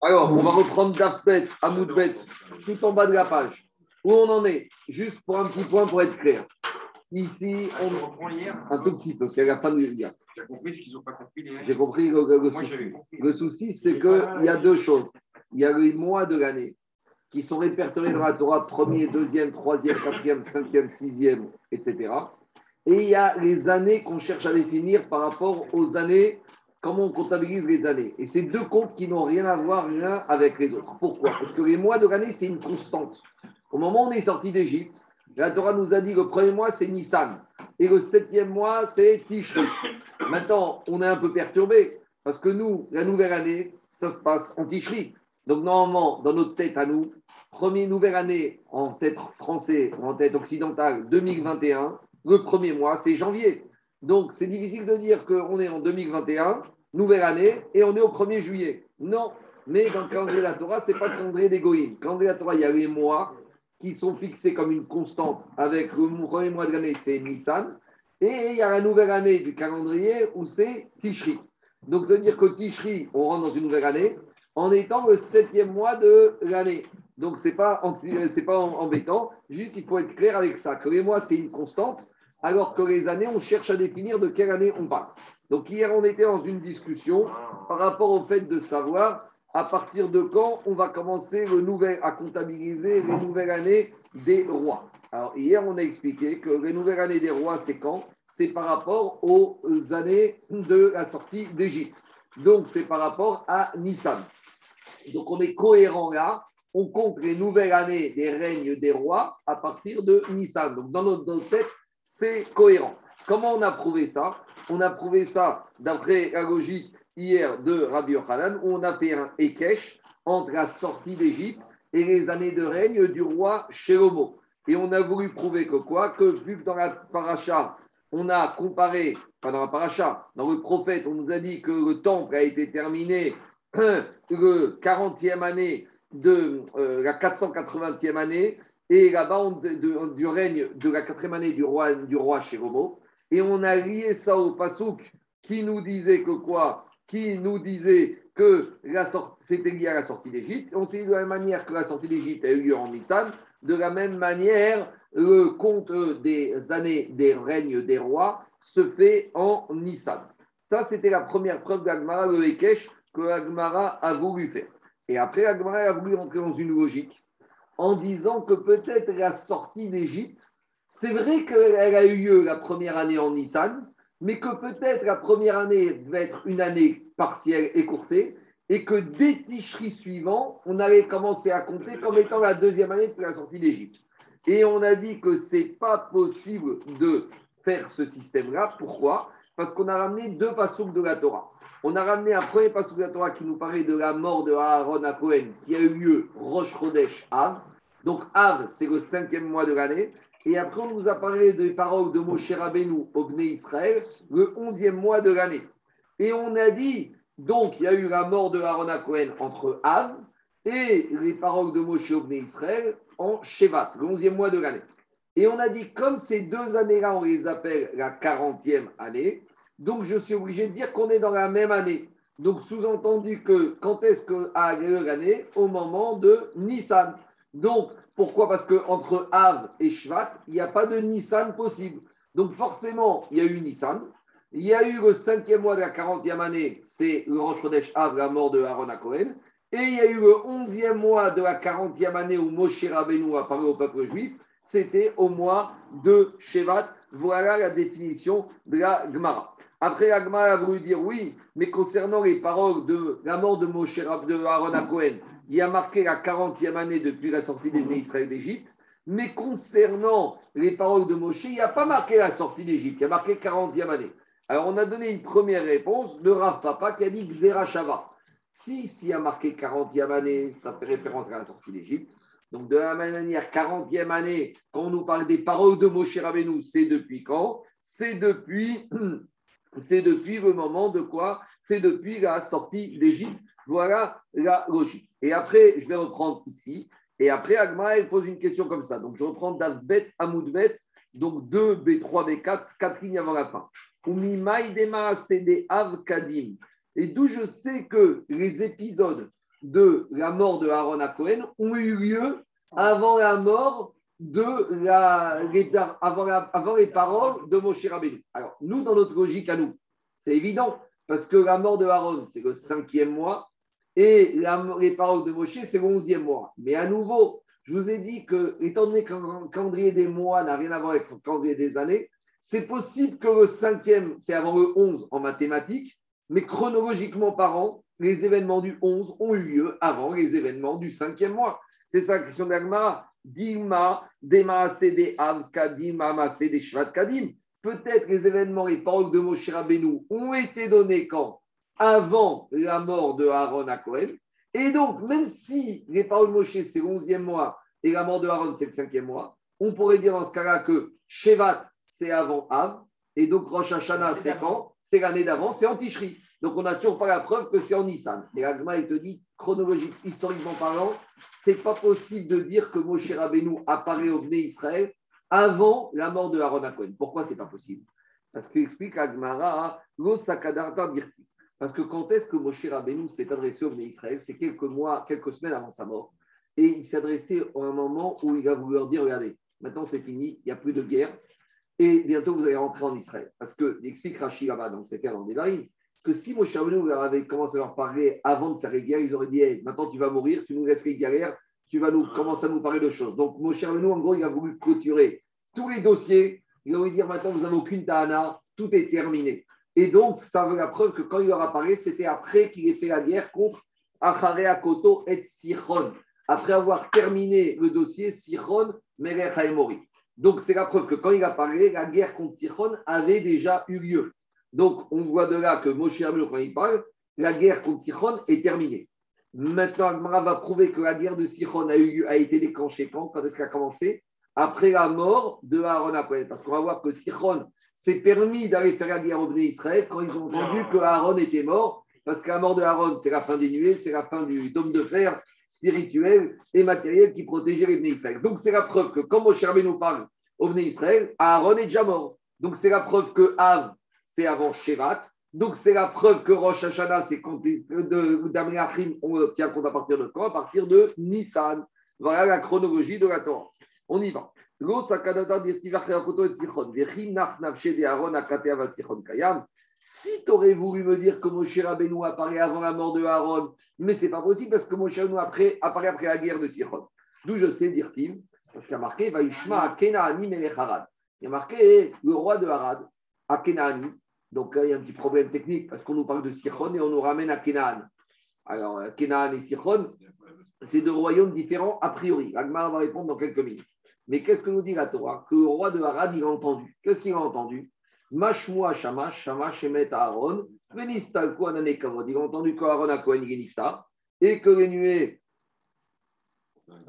Alors, on va reprendre Dafbet, Amoudbet, tout en bas de la page. Où on en est Juste pour un petit point pour être clair. Ici, on... un tout petit peu, qu'il n'y a pas de J'ai compris ce qu'ils n'ont pas compris. J'ai compris le, le souci. Le souci, c'est qu'il y a deux choses. Il y a les mois de l'année qui sont répertoriés dans la Torah, premier, deuxième, troisième, quatrième, cinquième, sixième, etc. Et il y a les années qu'on cherche à définir par rapport aux années, comment on comptabilise les années. Et c'est deux comptes qui n'ont rien à voir l'un avec les autres. Pourquoi? Parce que les mois de l'année, c'est une constante. Au moment où on est sorti d'Égypte, la Torah nous a dit que le premier mois, c'est Nissan. Et le septième mois, c'est Tishri. Maintenant, on est un peu perturbé. Parce que nous, la nouvelle année, ça se passe en Tishri. Donc, normalement, dans notre tête à nous, première nouvelle année en tête français, en tête occidentale, 2021, le premier mois, c'est janvier. Donc, c'est difficile de dire qu'on est en 2021, nouvelle année, et on est au 1er juillet. Non, mais dans le calendrier de la Torah, ce n'est pas le calendrier d'égoïne. Le calendrier de la Torah, il y a les mois qui sont fixés comme une constante avec le premier mois de l'année, c'est Nissan, et il y a la nouvelle année du calendrier où c'est Tishri. Donc, ça veut dire que Tishri, on rentre dans une nouvelle année, en étant le septième mois de l'année. Donc, ce n'est pas, pas embêtant, juste il faut être clair avec ça, que les mois, c'est une constante, alors que les années, on cherche à définir de quelle année on parle. Donc, hier, on était dans une discussion par rapport au fait de savoir à partir de quand on va commencer le nouvel, à comptabiliser les nouvelles années des rois. Alors, hier, on a expliqué que les nouvelles années des rois, c'est quand? C'est par rapport aux années de la sortie d'Égypte. Donc, c'est par rapport à Nissan. Donc on est cohérent là. On compte les nouvelles années des règnes des rois à partir de Nissan. Donc dans notre, tête, c'est cohérent. Comment on a prouvé ça? On a prouvé ça d'après la logique hier de Rabbi Yochanan, où on a fait un Ekech entre la sortie d'Égypte et les années de règne du roi Shelomo. Et on a voulu prouver que quoi? Que vu que dans la paracha, on a comparé, pas dans la paracha, dans le prophète, on nous a dit que le temple a été terminé le 40e année de euh, la 480e année et là-bas du règne de la quatrième année du roi du roi et on a lié ça au pasouk qui nous disait que quoi? Qui nous disait que c'était lié à la sortie d'Égypte. On dit de la même manière que la sortie d'Égypte a eu lieu en Nissan, de la même manière, le compte des années des règnes des rois se fait en Nissan. Ça, c'était la première preuve d'Agmara, le Ekech, que Agmara a voulu faire. Et après, Agmara a voulu entrer dans une logique en disant que peut-être la sortie d'Égypte, c'est vrai qu'elle a eu lieu la première année en Nissan, mais que peut-être la première année devait être une année partielle écourtée, et que dès Ticherie suivant, on allait commencer à compter comme étant la deuxième année de la sortie d'Égypte. Et on a dit que c'est pas possible de faire ce système-là. Pourquoi? Parce qu'on a ramené deux passouk de la Torah on a ramené un premier passage de la Torah qui nous parlait de la mort de Aaron à Cohen, qui a eu lieu Rosh Chodesh Av. Donc Av, c'est le cinquième mois de l'année. Et après, on nous a parlé des paroles de Moshe Rabbeinu au Bnei Israël, le onzième mois de l'année. Et on a dit, donc, il y a eu la mort de Aaron à Cohen entre Av et les paroles de Moshe au Bnei Israël en Shevat, le onzième mois de l'année. Et on a dit, comme ces deux années-là, on les appelle la quarantième année, donc, je suis obligé de dire qu'on est dans la même année. Donc, sous-entendu que quand est-ce a lieu l'année? Au moment de Nissan. Donc, pourquoi? Parce qu'entre Av et Shvat, il n'y a pas de Nissan possible. Donc, forcément, il y a eu Nissan. Il y a eu le cinquième mois de la 40e année, c'est le Rosh Av, la mort de Aaron à. Et il y a eu le 11e mois de la 40e année où Moshe Rabbeinu a parlé au peuple juif, c'était au mois de Shevat. Voilà la définition de la Gemara. Après, Agma a voulu dire oui, mais concernant les paroles de la mort de Moshe de Aaron à il a marqué la 40e année depuis la sortie des Israël d'Égypte. Mais concernant les paroles de Moshe, il n'y a pas marqué la sortie d'Égypte, il a marqué 40e année. Alors, on a donné une première réponse de Rav Papa qui a dit Xera Shava. Si, s'il a marqué 40e année, ça fait référence à la sortie d'Égypte. Donc, de la même manière, 40e année, quand on nous parle des paroles de Moshe Rabbeinu, c'est depuis quand? C'est depuis c'est depuis le moment de quoi? C'est depuis la sortie d'Égypte. Voilà la logique. Et après, je vais reprendre ici. Et après, Agma, elle pose une question comme ça. Donc, je reprends Davbet, Amoudbet, donc 2, B3, B4, 4 lignes avant la fin. Et d'où je sais que les épisodes de la mort de Aaron à Cohen ont eu lieu avant la mort de la, avant, les paroles de Moshe Rabbeinu. Alors, nous, dans notre logique à nous, c'est évident, parce que la mort de Aaron, c'est le cinquième mois, et les paroles de Moshe, c'est le onzième mois. Mais à nouveau, je vous ai dit que, étant donné que le calendrier des mois n'a rien à voir avec le calendrier des années, c'est possible que le cinquième, c'est avant le 11 en mathématiques, mais chronologiquement parlant, les événements du 11 ont eu lieu avant les événements du cinquième mois. C'est ça la question d'Agmara. Dima, Dema, des Av, Kadim, Amase, des Shvat, Kadim. Peut-être les événements, les paroles de Moshe Rabbeinu ont été donnés quand? Avant la mort de Aaron à Cohen. Et donc, même si les paroles de Moshe, c'est le 11e mois et la mort de Aaron, c'est le 5e mois, on pourrait dire dans ce cas-là que Shevat, c'est avant Av. Et donc, Rosh Hashanah, c'est quand? C'est l'année d'avant, c'est en Donc, on n'a toujours pas la preuve que c'est en Nissan. Et Agma, il te dit, chronologique, historiquement parlant, c'est pas possible de dire que Moshe Rabbeinu apparaît au Bnei Israël avant la mort de Aaron Cohen. Pourquoi c'est pas possible? Parce qu'explique Agmara, Parce que quand est-ce que Moshe Rabbeinu s'est adressé au Bnei Israël? C'est quelques mois, quelques semaines avant sa mort. Et il s'est adressé à un moment où il a voulu leur dire regardez, maintenant c'est fini, il n'y a plus de guerre, et bientôt vous allez rentrer en Israël. Parce que, il explique Rashi là-bas, donc c'est dans des que si Moshe Rabbeinu avait commencé à leur parler avant de faire les guerres, ils auraient dit maintenant tu vas mourir, tu nous laisses les guerrières, tu vas nous commencer à nous parler de choses. Donc Moshe Rabbeinu, en gros, il a voulu clôturer tous les dossiers. Il a voulu dire maintenant vous n'avez aucune Tahana, tout est terminé. Et donc, ça veut la preuve que quand il leur a parlé, c'était après qu'il ait fait la guerre contre Acharea Koto et Sichon. Après avoir terminé le dossier Sichon, Melech Haemori. Donc, c'est la preuve que quand il a parlé, la guerre contre Sichon avait déjà eu lieu. Donc, on voit de là que Moshe Rabbeinu, quand il parle, la guerre contre Sichon est terminée. Maintenant, Agmara va prouver que la guerre de Sichon a, eu, a été déclenchée quand? Quand est-ce qu'elle a commencé? Après la mort de Aaron Cohen. Parce qu'on va voir que Sichon s'est permis d'aller faire la guerre au Israël quand ils ont entendu que Aaron était mort. Parce que la mort de Aaron, c'est la fin des nuées, c'est la fin du dôme de fer spirituel et matériel qui protégeait les Bnei Israël. Donc, c'est la preuve que quand Moshe nous parle au Israël, Aaron est déjà mort. Donc, c'est la preuve que Av, c'est avant Shevat. Donc, c'est la preuve que Rosh Hashanah, c'est d'Amiachim, on tient compte à partir de quand? À partir de Nissan. Voilà la chronologie de la Torah. On y va. Si tu aurais voulu me dire que Moshe Rabbeinu apparaît avant la mort de Aaron, mais ce n'est pas possible parce que Moshe Rabbeinu apparaît après la guerre de Sichon. D'où je sais dire il parce qu'il y a marqué Vaishma Kenaani Melech Harad. Il y a marqué le roi de Harad, à Kenaani, donc il y a un petit problème technique parce qu'on nous parle de Sichon et on nous ramène à Canaan. Alors, euh, Canaan et Sichon, c'est deux royaumes différents a priori. Agmar va répondre dans quelques minutes. Mais qu'est-ce que nous dit la Torah Que le roi de Harad, il a entendu. Qu'est-ce qu'il a entendu Mashmoua Shamash, Aaron, Kavod. Il a entendu qu'Aaron a Kohen et que les nuées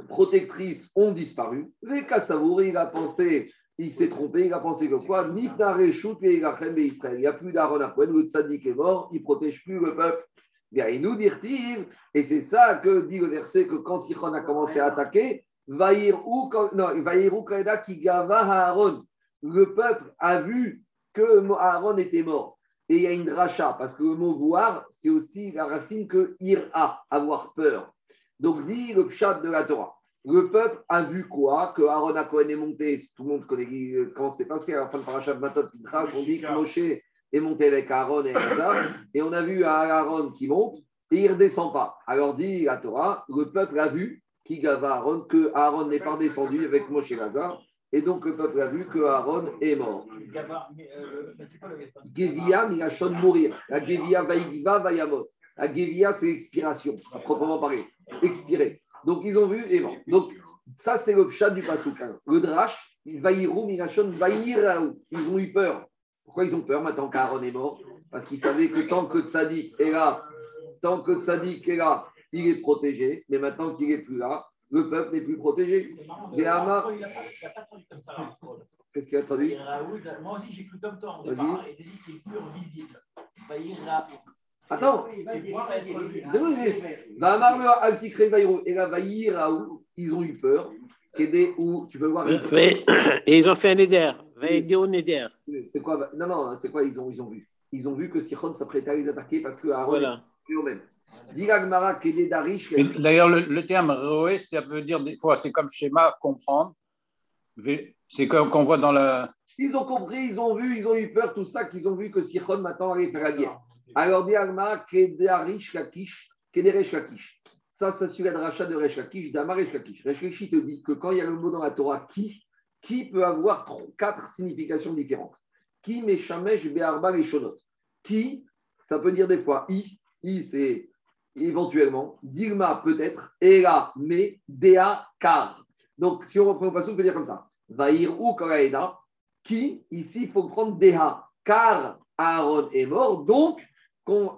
protectrices ont disparu. Vekasavouri, il a pensé il s'est trompé, il a pensé que quoi Il n'y a plus d'Aaron à le tzaddik est mort, il ne protège plus le peuple. Bien, nous dit, et c'est ça que dit le verset que quand Sichon a commencé à attaquer. Le peuple a vu que Aaron était mort. Et il y a une dracha, parce que le mot voir, c'est aussi la racine que ira, avoir peur. Donc dit le pshat de la Torah. Le peuple a vu quoi? Que Aaron a Cohen est monté. Tout le monde connaît euh, comment c'est passé à la fin de Parashat Matot Pinchas. On dit que Moshe est monté avec Aaron et Hazar. Et on a vu Aaron qui monte et il ne redescend pas. Alors dit la Torah le peuple a vu qui gava Aaron, que Aaron n'est pas descendu avec Moshe et Hazar. Et donc le peuple a vu que Aaron est mort. Gevia milachon mourir. La Gevia vaïgva vayamot. La Gevia c'est l'expiration, à proprement parler. Expirer. Donc ils ont vu et bon. Donc ça, c'est le chat du Pasouk. Hein. Le Drash, Vaïrou, Mirachon, Vaïraou. Ils ont eu peur. Pourquoi ils ont peur maintenant qu'Aaron est mort? Parce qu'ils savaient que tant que Tzadik est là, tant que Tzadik est là, il est protégé. Mais maintenant qu'il n'est plus là, le peuple n'est plus protégé. Qu'est-ce qu'il a traduit Moi aussi, j'ai cru comme toi. Vas-y. Et dit qu'il est plus visible. Attends. Et ils ont eu peur. Où, tu peux voir. Et ils ont fait un éder. C'est quoi Non, non, c'est quoi ils ont, ils ont vu ils ont vu que Sichon s'apprêtait à les attaquer parce que Aaron Voilà. est eux-mêmes. D'ailleurs, le, le terme roé, ça veut dire des fois, c'est comme schéma, comprendre. C'est comme qu'on voit dans la. Ils ont compris, ils ont vu, ils ont eu peur, tout ça, qu'ils ont vu que Sichon maintenant allait faire la guerre. Alors, dit Agmara, Kedarish Lakish, Kederesh Lakish. Ça, ça suit la dracha de Resh Lakish, d'Amar Resh Lakish. Resh Lakish te dit que quand il y a le mot dans la Torah qui, qui peut avoir trois- quatre significations différentes. Qui, Meshamesh, Be'arba, et Shonot. Qui, ça peut dire des fois i, i c'est éventuellement, Dilma peut-être, Ela, mais, Dea, car. Donc, si on reprend le passage, on peut dire comme ça. Vaïr ou Karaeda, qui, ici, il faut prendre Deha, car Aaron est mort, donc,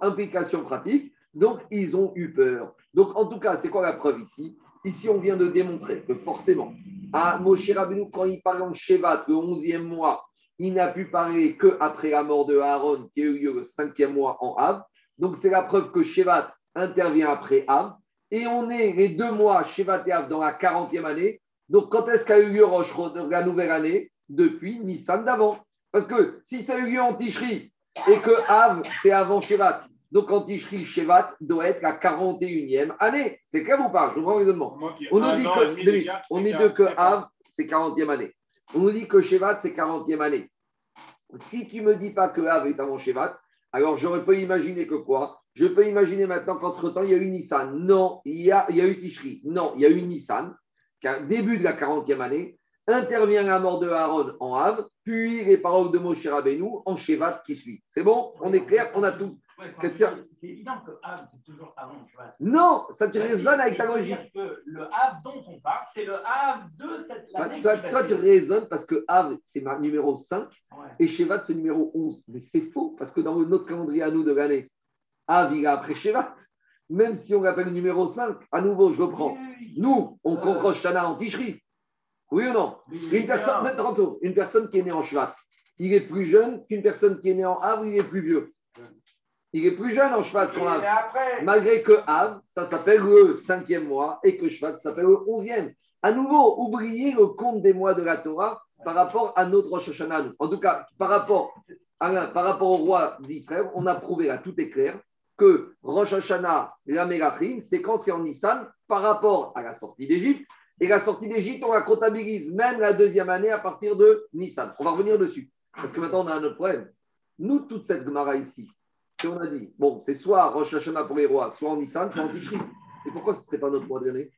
implication pratique, donc ils ont eu peur. Donc, en tout cas, c'est quoi la preuve ici? Ici, on vient de démontrer que forcément, à Moshe Rabbeinu, quand il parle en Shevat, le 11e mois, il n'a pu parler qu'après la mort de Aaron, qui a eu lieu le 5e mois en Av. Donc, c'est la preuve que Shevat intervient après Av. Et on est les deux mois, Shevat et Av, dans la 40e année. Donc, quand est-ce qu'a eu lieu Rosh la nouvelle année Depuis Nissan d'avant. Parce que si ça a eu lieu en Tishri et que Av, c'est avant Shevat, donc en Tishri, Shevat doit être la 41e année. C'est clair ou pas Je reprends le raisonnement. On nous dit que, minutes. on dit que Av, c'est 40e année. On nous dit que Shevat, c'est 40e année. Si tu ne me dis pas que Av est avant Shevat, alors j'aurais pu imaginer que quoi Je peux imaginer maintenant qu'entre-temps, il y a eu Nissan. Non, il y a, il y a eu Tishri. Non, il y a eu Nissan, qu'à début de la 40e année, intervient la mort de Aaron en Av, puis les paroles de Moshe Rabbeinu en Shevat qui suit. C'est bon? On est clair? On a tout. Ouais, Qu'est-ce qu'il y a? C'est évident que Av, c'est toujours avant. Non, ça te Bah, résonne avec ta logique. que Le Av dont on parle, c'est le Av de cette Toi, année. toi, toi, tu raisonnes parce que Av, c'est numéro 5 Ouais. et Shevat, c'est numéro 11. Mais c'est faux parce que dans notre calendrier à nous de l'année, Av, il est après Shevat. Même si on l'appelle numéro 5, à nouveau, je reprends. Nous, on compte Rosh en Ticherie. Oui ou non? Une personne, une personne qui est née en Shvat, il est plus jeune qu'une personne qui est née en Av, il est plus vieux? Il est plus jeune en Shvat qu'en après, Malgré que Av, ça s'appelle le cinquième mois et que Shvat, ça s'appelle le onzième. À nouveau, oubliez le compte des mois de la Torah par rapport à notre Rosh Hashanah. En tout cas, par rapport, Alain, par rapport au roi d'Israël, on a prouvé là, tout est clair, que Rosh Hashanah, la Mélachim, c'est quand c'est en Nissan par rapport à la sortie d'Égypte. Et la sortie d'Égypte, on la comptabilise même la deuxième année à partir de Nissan. On va revenir dessus. Parce que maintenant, on a un autre problème. Nous, toute cette Gemara ici, si on a dit, bon, c'est soit Rosh Hashanah pour les rois, soit en Nissan, soit en. Et pourquoi ce ne serait pas notre mois d'année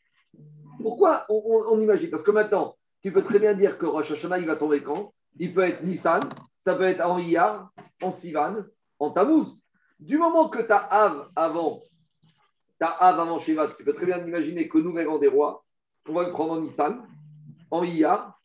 Pourquoi on, on- on imagine? Parce que maintenant, tu peux très bien dire que Rosh Hashanah, il va tomber quand? Il peut être Nissan, ça peut être en Iyar, en Sivan, en Tammuz. Du moment que tu as Av avant, tu as Av avant Shevat, tu peux très bien imaginer que nous, règles des rois, on va le prendre en Nissan, en Iyar,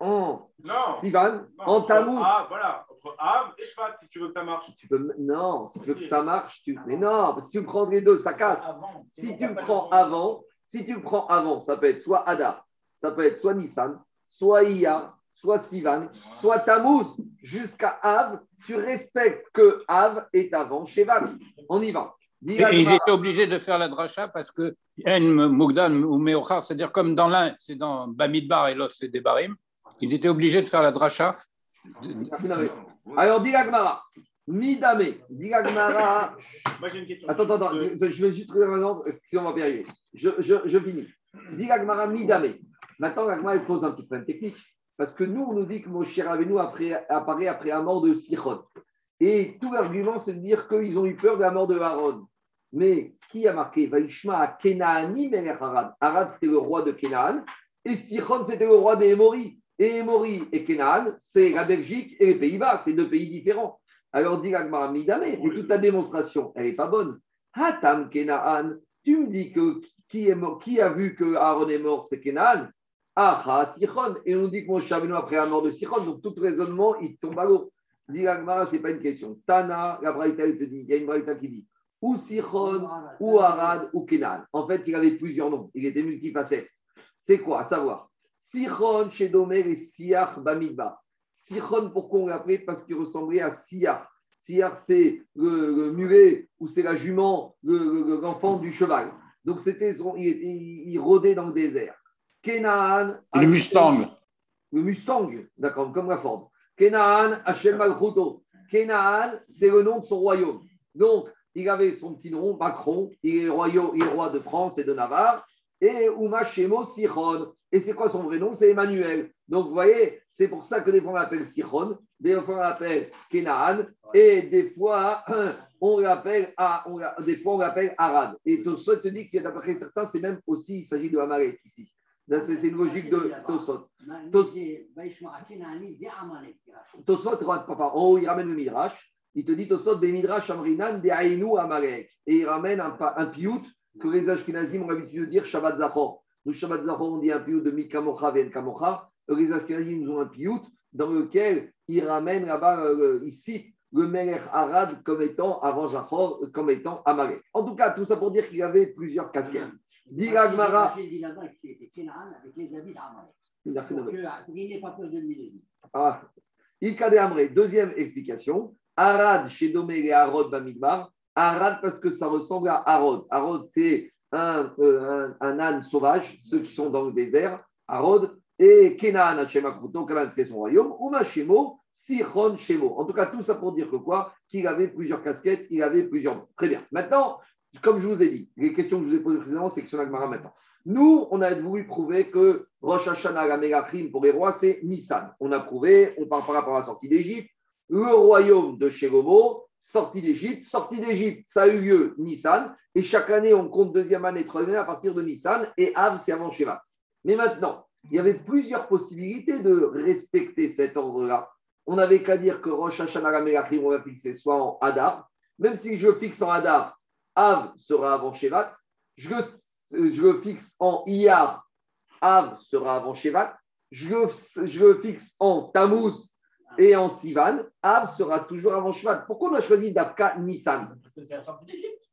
en Non. Sivan, non, en Tammuz. Av, voilà, entre Av et Shvat, si tu veux que ça marche. Tu peux, non, si tu veux que ça marche, tu, mais non, parce que si tu prends les deux, ça casse. avant, Si tu le prends avant, si tu le prends avant, ça peut être soit Adar, ça peut être soit Nissan, soit Iya, soit Sivan, soit Tammuz, jusqu'à Av, tu respectes que Av est avant Shevat. On y va. Et, et ils étaient obligés de faire la dracha parce que En Mugdan ou Meochar, c'est-à-dire comme dans l'un, c'est dans Bamidbar et l'autre, c'est des Barim, ils étaient obligés de faire la dracha. Alors, dis la Gemara. Midame, dis la Gemara. Moi, j'ai une question. Attends, attends, attends, Euh, je vais juste trouver maintenant, excusez-moi, on va pas y arriver. Je, je, je finis. Dis la Gemara Midame. Maintenant, la Gemara elle pose un petit problème technique. Parce que nous, on nous dit que Moshe Rabbeinu apparaît après la mort de Sichon. Et tout l'argument, c'est de dire qu'ils ont eu peur de la mort de Aaron. Mais qui a marqué? Vaishma à Kenaani Arad. Arad, c'était le roi de Kenaan. Et Sichon, c'était le roi des. Et Émoris et Kenaan, c'est la Belgique et les Pays-Bas. C'est deux pays différents. Alors, dit l'Agmara Midame, et toute ta démonstration, elle n'est pas bonne. Hatam Kenaan, tu me dis que qui, est mort- qui a vu que Aaron est mort, c'est Kenaan. Ah, Sichon. Et on dit que Moshe Rabbeinu après la mort de Sichon. Donc, tout raisonnement, ils tombe à l'eau. Dit ce n'est pas une question. Tana, la Braïta, elle te dit, il y a une Braïta qui dit ou Sichon, ou Arad, ou Kenan. En fait, il avait plusieurs noms. Il était multifacette. C'est quoi? À savoir, Sichon chez Domer et Siach Bamidba. Sichon, pourquoi on l'appelait? Parce qu'il ressemblait à Siach. Siach, c'est le, le mulet ou c'est la jument, le- le- l'enfant du cheval. Donc, c'était il, il- il rôdait dans le désert. Kenan. Le Mustang. Le Mustang, d'accord, comme la Ford. Kenan, Hachem Malchuto. Kenaan, c'est le nom de son royaume. Donc, il avait son petit nom, Macron, il est, royaume, il est roi de France et de Navarre, et Uma Shemo Sichon. Et c'est quoi son vrai nom? C'est Emmanuel. Donc, vous voyez, c'est pour ça que des fois on l'appelle Sichon, des fois on l'appelle Kenaan, et des fois on l'appelle, des fois on l'appelle Arad. Et Tosot te dit qu'il y a d'après certains, c'est même aussi, il s'agit de Amalek ici. C'est une logique de Tosot. Tosot, papa, en haut, il ramène le Midrash. Il te dit Tosot, be Midrash Amrinan, de Ainu Amalek. Et il ramène un, un piout que les Ashkenazim ont l'habitude de dire Shabbat Zachor. Nous, Shabbat Zachor, on dit un piout de Mikamocha Ven Kamocha. Les Ashkenazim nous ont un piout dans lequel il ramène là-bas, euh, il cite le Melech Arad comme étant, avant Zachor, comme étant Amalek. En tout cas, tout ça pour dire qu'il y avait plusieurs casquettes. Dit Gmara. Il n'est pas peur de lui. Ah, Amré, deuxième explication. Arad chez Domé et Arod Bamidbar. Arad parce que ça ressemble à Arod. Arod, c'est un, euh, un, âne sauvage, ceux qui sont dans le désert. Arod. Et Kenan, donc c'est son royaume. Uma Shemo, Sichon Shemo. En tout cas, tout ça pour dire que quoi? Qu'il avait plusieurs casquettes, il avait plusieurs Très bien. Maintenant, comme je vous ai dit, les questions que je vous ai posées précédemment, c'est que sur Agmara maintenant. Nous, on a voulu prouver que Rosh Hashanah, la pour les rois, c'est Nissan. On a prouvé, on parle par rapport à la sortie d'Égypte, le royaume de Shegomo, sortie d'Égypte. Sortie d'Égypte, ça a eu lieu Nissan. Et chaque année, on compte deuxième année, troisième année à partir de Nissan. Et Av, c'est avant Sheva. Mais maintenant, il y avait plusieurs possibilités de respecter cet ordre-là. On n'avait qu'à dire que Rosh Hashanah, la Megachrim, on va fixer soit en Hadar. Même si je fixe en Hadar, Av sera avant Shevat. Je le, fixe en Iyar, Av sera avant Shevat. Je le, fixe en Tammuz et en Sivan. Av sera toujours avant Shevat. Pourquoi on a choisi Dafka Nissan? Parce que c'est la sortie d'Égypte.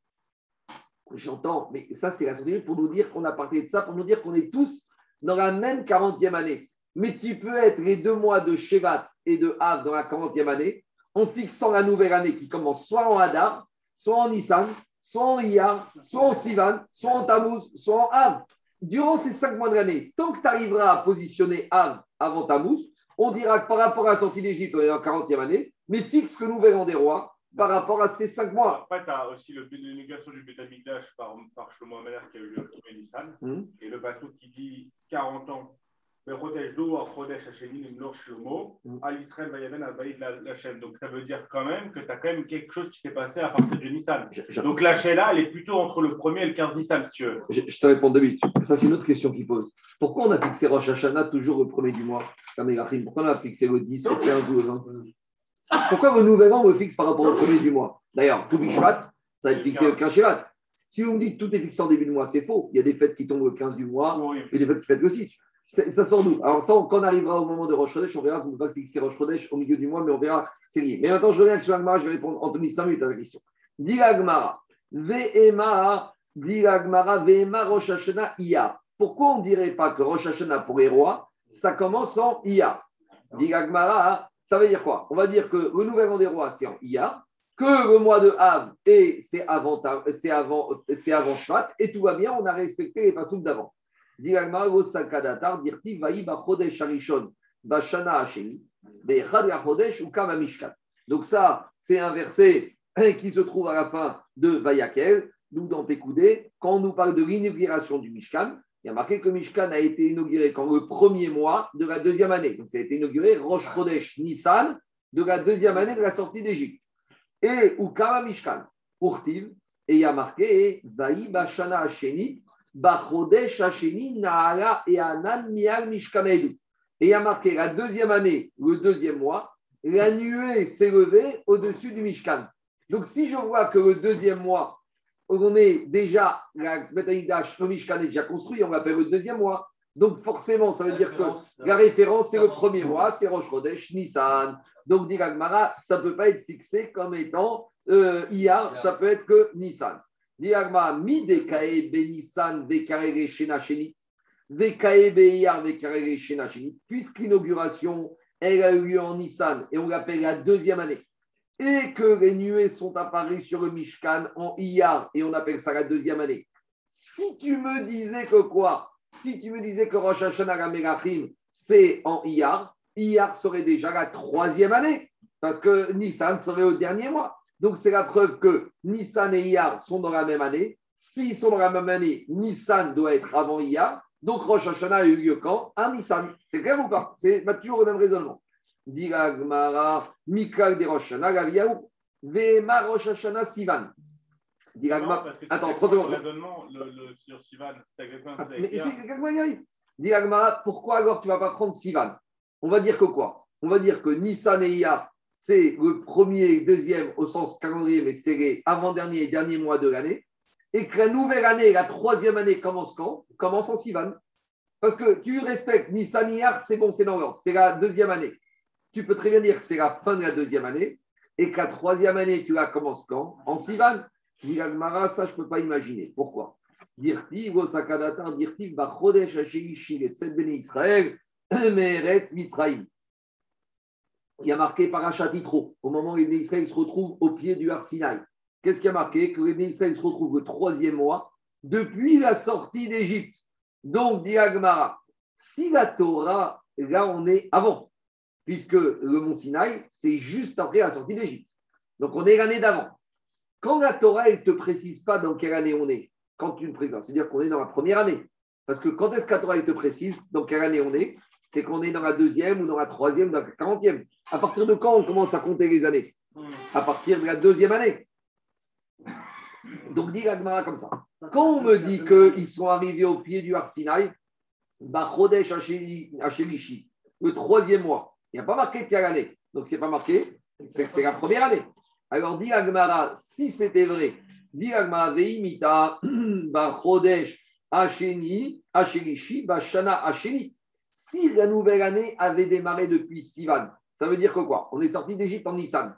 J'entends, mais ça, c'est la sortie d'Égypte pour nous dire qu'on a parlé de ça, pour nous dire qu'on est tous dans la même 40e année. Mais tu peux être les deux mois de Shevat et de Av dans la 40e année en fixant la nouvelle année qui commence soit en Hadar, soit en Nissan, soit en Iyar, soit en Sivan, soit en Tammuz, soit en Av. Durant ces cinq mois de l'année, tant que tu arriveras à positionner Av avant Tammuz, on dira que par rapport à la sortie d'Égypte, on est en 40e année, mais fixe que nous verrons des rois par rapport à ces cinq mois. Après, tu as aussi le, négation du Bétamikdash par, par Shlomo qui a eu le premier Nissan, hmm. et le bateau qui dit 40 ans donc ça veut dire quand même que tu as quand même quelque chose qui s'est passé à partir du Nissan. Donc la là, elle est plutôt entre le 1er et le 15 Nissan, si tu veux. Je, te réponds de suite. Ça, c'est une autre question qu'il pose. Pourquoi on a fixé Rosh Hashanah toujours le 1er du mois? Pourquoi on a fixé le 10, le 15 ou le 20 Pourquoi vos nouvel an fixe par rapport au 1er du mois? D'ailleurs, tout Bishvat, ça va être fixé le 15 Shivat. Si vous me dites tout est fixé en début de mois, c'est faux. Il y a des fêtes qui tombent le 15 du mois et des fêtes qui fêtent le 6 ça sort d'où Alors ça, quand on arrivera au moment de Rosh Chodesh, on verra, vous ne pouvez pas fixer Rosh Chodesh au milieu du mois, mais on verra, c'est lié. Mais maintenant, je reviens sur l'Agmara, je vais répondre, Anthony, 5 minutes à la question. Dit l'Agmara, Ve'ema, dit l'Agmara, Ve'ema Rosh Hashanah Iya. Pourquoi on ne dirait pas que Rosh Hashanah pour les rois, ça commence en Iya Dit l'Agmara, ça veut dire quoi? On va dire que le nouvel des rois, c'est en Iya, que le mois de Av, c'est avant, avant, avant Shvat, et tout va bien, on a respecté les façons d'avant. Donc ça, c'est un verset qui se trouve à la fin de Vayakel, nous dans Pécoudé, quand on nous parle de l'inauguration du Mishkan, il y a marqué que Mishkan a été inauguré quand le premier mois de la deuxième année. Donc ça a été inauguré Rosh Chodesh Nissan de la deuxième année de la sortie d'Égypte. Et Ukama Mishkan, Urtiv, et il y a marqué Vaï Bashana Hashenit Naala et Anan Mial Mishkamedu. Et il y a marqué la deuxième année, le deuxième mois, la nuée s'est levée au-dessus du Mishkan. Donc si je vois que le deuxième mois, on est déjà, la le Mishkan est déjà construit, on l'appelle le deuxième mois. Donc forcément, ça veut dire que la référence, c'est le premier mois, c'est Rosh Chodesh, Nissan. Donc, dit ça ne peut pas être fixé comme étant euh, Iyar, ça peut être que Nissan. L'inauguration, elle a eu lieu en Nissan et on l'appelle la deuxième année, et que les nuées sont apparues sur le Mishkan en Iyar et on appelle ça la deuxième année. Si tu me disais que quoi? Si tu me disais que Rosh Hashanah c'est en Iyar, Iyar serait déjà la troisième année. parce que Nissan serait au dernier mois. Donc, c'est la preuve que Nissan et Iyar sont dans la même année. S'ils sont dans la même année, Nissan doit être avant Iyar. Donc, Rosh Hashanah a eu lieu quand? Un Nissan. C'est clair ou pas? C'est toujours le même raisonnement. Diragmara, Mikal de Rosh Hashanah, Gaviaou, Vema Rosh Hashanah, Sivan. Diragmara. Attends, trop de raisonnement le, le, sur Sivan. Ah, mais c'est Diragmara, pourquoi alors tu ne vas pas prendre Sivan? On va dire que quoi? On va dire que Nissan et Iyar c'est le premier, deuxième au sens calendrier, mais les avant-dernier et dernier mois de l'année. Et que la nouvelle année, la troisième année commence quand? Commence en Sivan. Parce que tu respectes Nissan c'est bon, c'est dans l'ordre. C'est la deuxième année. Tu peux très bien dire que c'est la fin de la deuxième année et que la troisième année, tu la commences quand? En Sivan. Mara, ça, je ne peux pas imaginer. Pourquoi? Dirtiv, Osakadata, Dirtiv, Bachodesh, Hachelishi, et Israël, Meretz, il y a marqué Parachat Yitro, au moment où les Israël se retrouvent au pied du Har Qu'est-ce qui a marqué Que les Israël se retrouvent le troisième mois depuis la sortie d'Égypte. Donc, dit Agmara, si la Torah, là on est avant, puisque le mont Sinaï, c'est juste après la sortie d'Égypte. Donc, on est l'année d'avant. Quand la Torah, elle ne te précise pas dans quelle année on est, quand tu ne précises, c'est-à-dire qu'on est dans la première année. Parce que quand est-ce elle te précise dans quelle année on est c'est qu'on est dans la deuxième ou dans la troisième, dans la quarantième. À partir de quand on commence à compter les années À partir de la deuxième année. Donc, dit Agmara comme ça. Quand on me dit qu'ils sont arrivés au pied du Arsinaï, Bachodesh Hachelishi, le troisième mois, il n'y a pas marqué quelle année. Donc, c'est pas marqué, c'est que c'est la première année. Alors, dit Agmara, si c'était vrai, dit Agmara, Veimita, Bachodesh Hacheni, Hachelishi, Bashana Hacheni. Si la nouvelle année avait démarré depuis Sivan, ça veut dire que quoi? On est sorti d'Égypte en Nissan.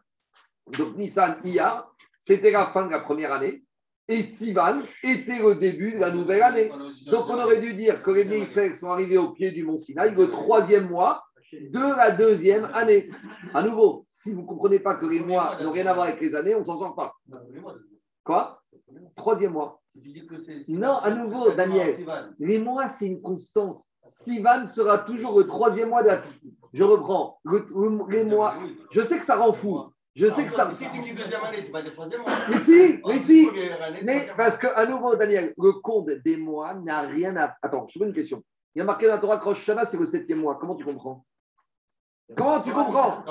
Donc Nissan, Iyar, c'était la fin de la première année. Et Sivan était le début de la nouvelle année. Donc on aurait dû dire que les Israël sont arrivés au pied du mont Sinaï le troisième mois de la deuxième année. À nouveau, si vous ne comprenez pas que les mois n'ont rien à voir avec les années, on ne s'en sort pas. Quoi? Troisième mois. Non, à nouveau, Daniel, les mois, c'est une constante. Sivan sera toujours le troisième mois de la Je reprends. les mois. Je sais que ça rend fou. Je sais que ça. Si tu dis deuxième année, tu pas des troisième mois. Mais si, mais si. Mais parce qu'à nouveau, Daniel, le compte des mois n'a rien à. Attends, je te pose une question. Il y a marqué dans la Torah que c'est le septième mois. Comment tu comprends? Comment tu comprends?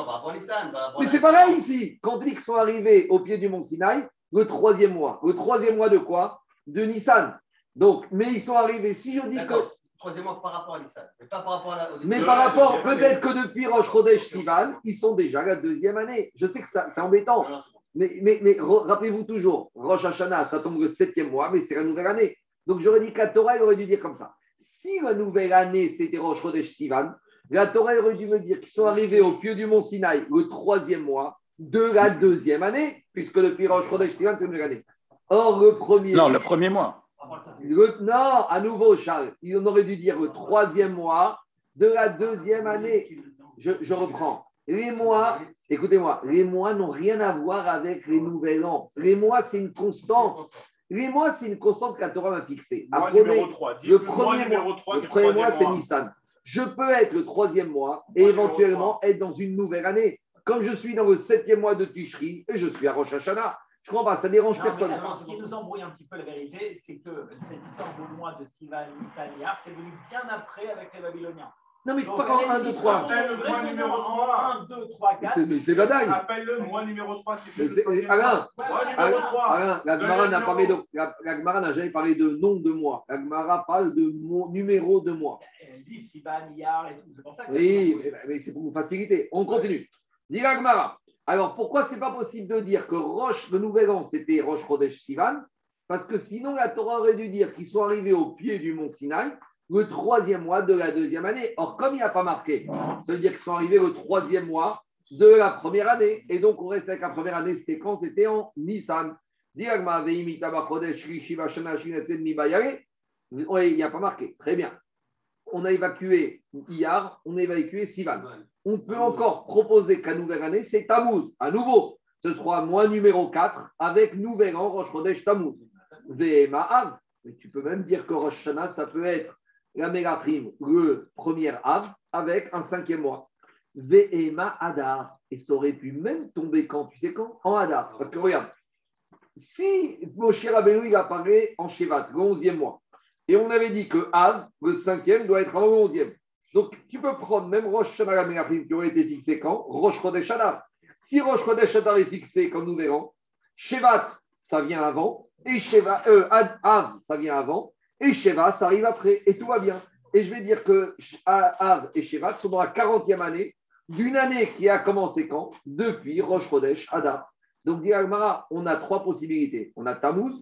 Mais c'est pareil ici. Quand les sont arrivés au pied du mont Sinaï, le troisième mois. Le troisième mois de quoi? De Nissan. Donc, mais ils sont arrivés. Si je dis que troisième par rapport à Nissan, mais pas par rapport à la. Mais par rapport, peut-être que depuis Roche Chodesh Sivan, ils sont déjà la deuxième année. Je sais que c'est embêtant. mais, mais, mais rappelez-vous toujours, Rosh Hashanah, ça tombe le septième mois, mais c'est la nouvelle année. Donc j'aurais dit que la Torah aurait dû dire comme ça. Si la nouvelle année, c'était Rosh Chodesh Sivan, la Torah aurait dû me dire qu'ils sont arrivés au pied du mont Sinaï le troisième mois de la deuxième année, puisque depuis Rosh Chodesh Sivan, c'est la nouvelle année. Or, le premier. Non, le premier mois non, à nouveau, Charles, il aurait dû dire le troisième mois de la deuxième année. Je, reprends. Les mois, écoutez-moi, les mois n'ont rien à voir avec les nouvelles ans. Les mois, c'est une constante. Les mois, c'est une constante que la Torah m'a fixée. le premier mois, le premier mois, c'est Nissan. Je peux être le troisième mois et éventuellement être dans une nouvelle année. Comme je suis dans le septième mois de Tishri et je suis à Rosh Hashanah. Je crois pas, ça dérange personne. ce qui nous embrouille un petit peu la vérité, c'est que cette histoire de mois de Sivan, Nissan, c'est venu bien après avec les Babyloniens. Non, mais pas quand 1, 2, 3. Appelle le mois numéro 3. 1, 2, 3, 4. C'est badaille. Appelle-le mois numéro 3. Alain, Alain, la Gemara n'a parlé de, la n'a jamais parlé de nom de mois. La Gemara parle de numéro de mois. Elle dit Sivan, Iyar et tout. C'est pour ça que Oui, mais c'est pour vous faciliter. On continue. Dis la Gemara. Alors, pourquoi ce n'est pas possible de dire que Roche, le nouvel an, c'était Roche Rodesh Sivan? Parce que sinon, la Torah aurait dû dire qu'ils sont arrivés au pied du mont Sinaï le troisième mois de la deuxième année. Or, comme il n'y a pas marqué, ça veut dire qu'ils sont arrivés le troisième mois de la première année. Et donc, on reste avec la première année, c'était quand? C'était en Nissan. Oui, il n'y a pas marqué. Très bien. On a évacué Iyar, on a évacué Sivan on peut encore proposer qu'à nouvelle année, c'est Tammuz. À nouveau, ce sera mois numéro 4 avec nouvel an Rosh Chodesh Tammuz. Mais tu peux même dire que Rosh Hashanah, ça peut être la Mégatrim, le premier Av, avec un cinquième mois. Ve'ema Adar. Et ça aurait pu même tomber quand Tu sais quand? En Adar. Parce que regarde, si Moshe Rabbeinu il apparaît en Shevat, le 11e mois, et on avait dit que Av, le 5e, doit être avant le 11e. Donc tu peux prendre même Rosh Hashanah qui aurait été fixé quand? Rosh Chodesh Adar. Si Rosh Chodesh Adar est fixé, comme nous verrons, Shevat, ça vient avant, et Sheva, euh, ça vient avant, et Sheva, ça arrive après, et tout va bien. Et je vais dire que Av et Shevat sont dans la 40e année d'une année qui a commencé quand? Depuis Rosh Chodesh Adar. Donc, on a trois possibilités. On a Tammuz,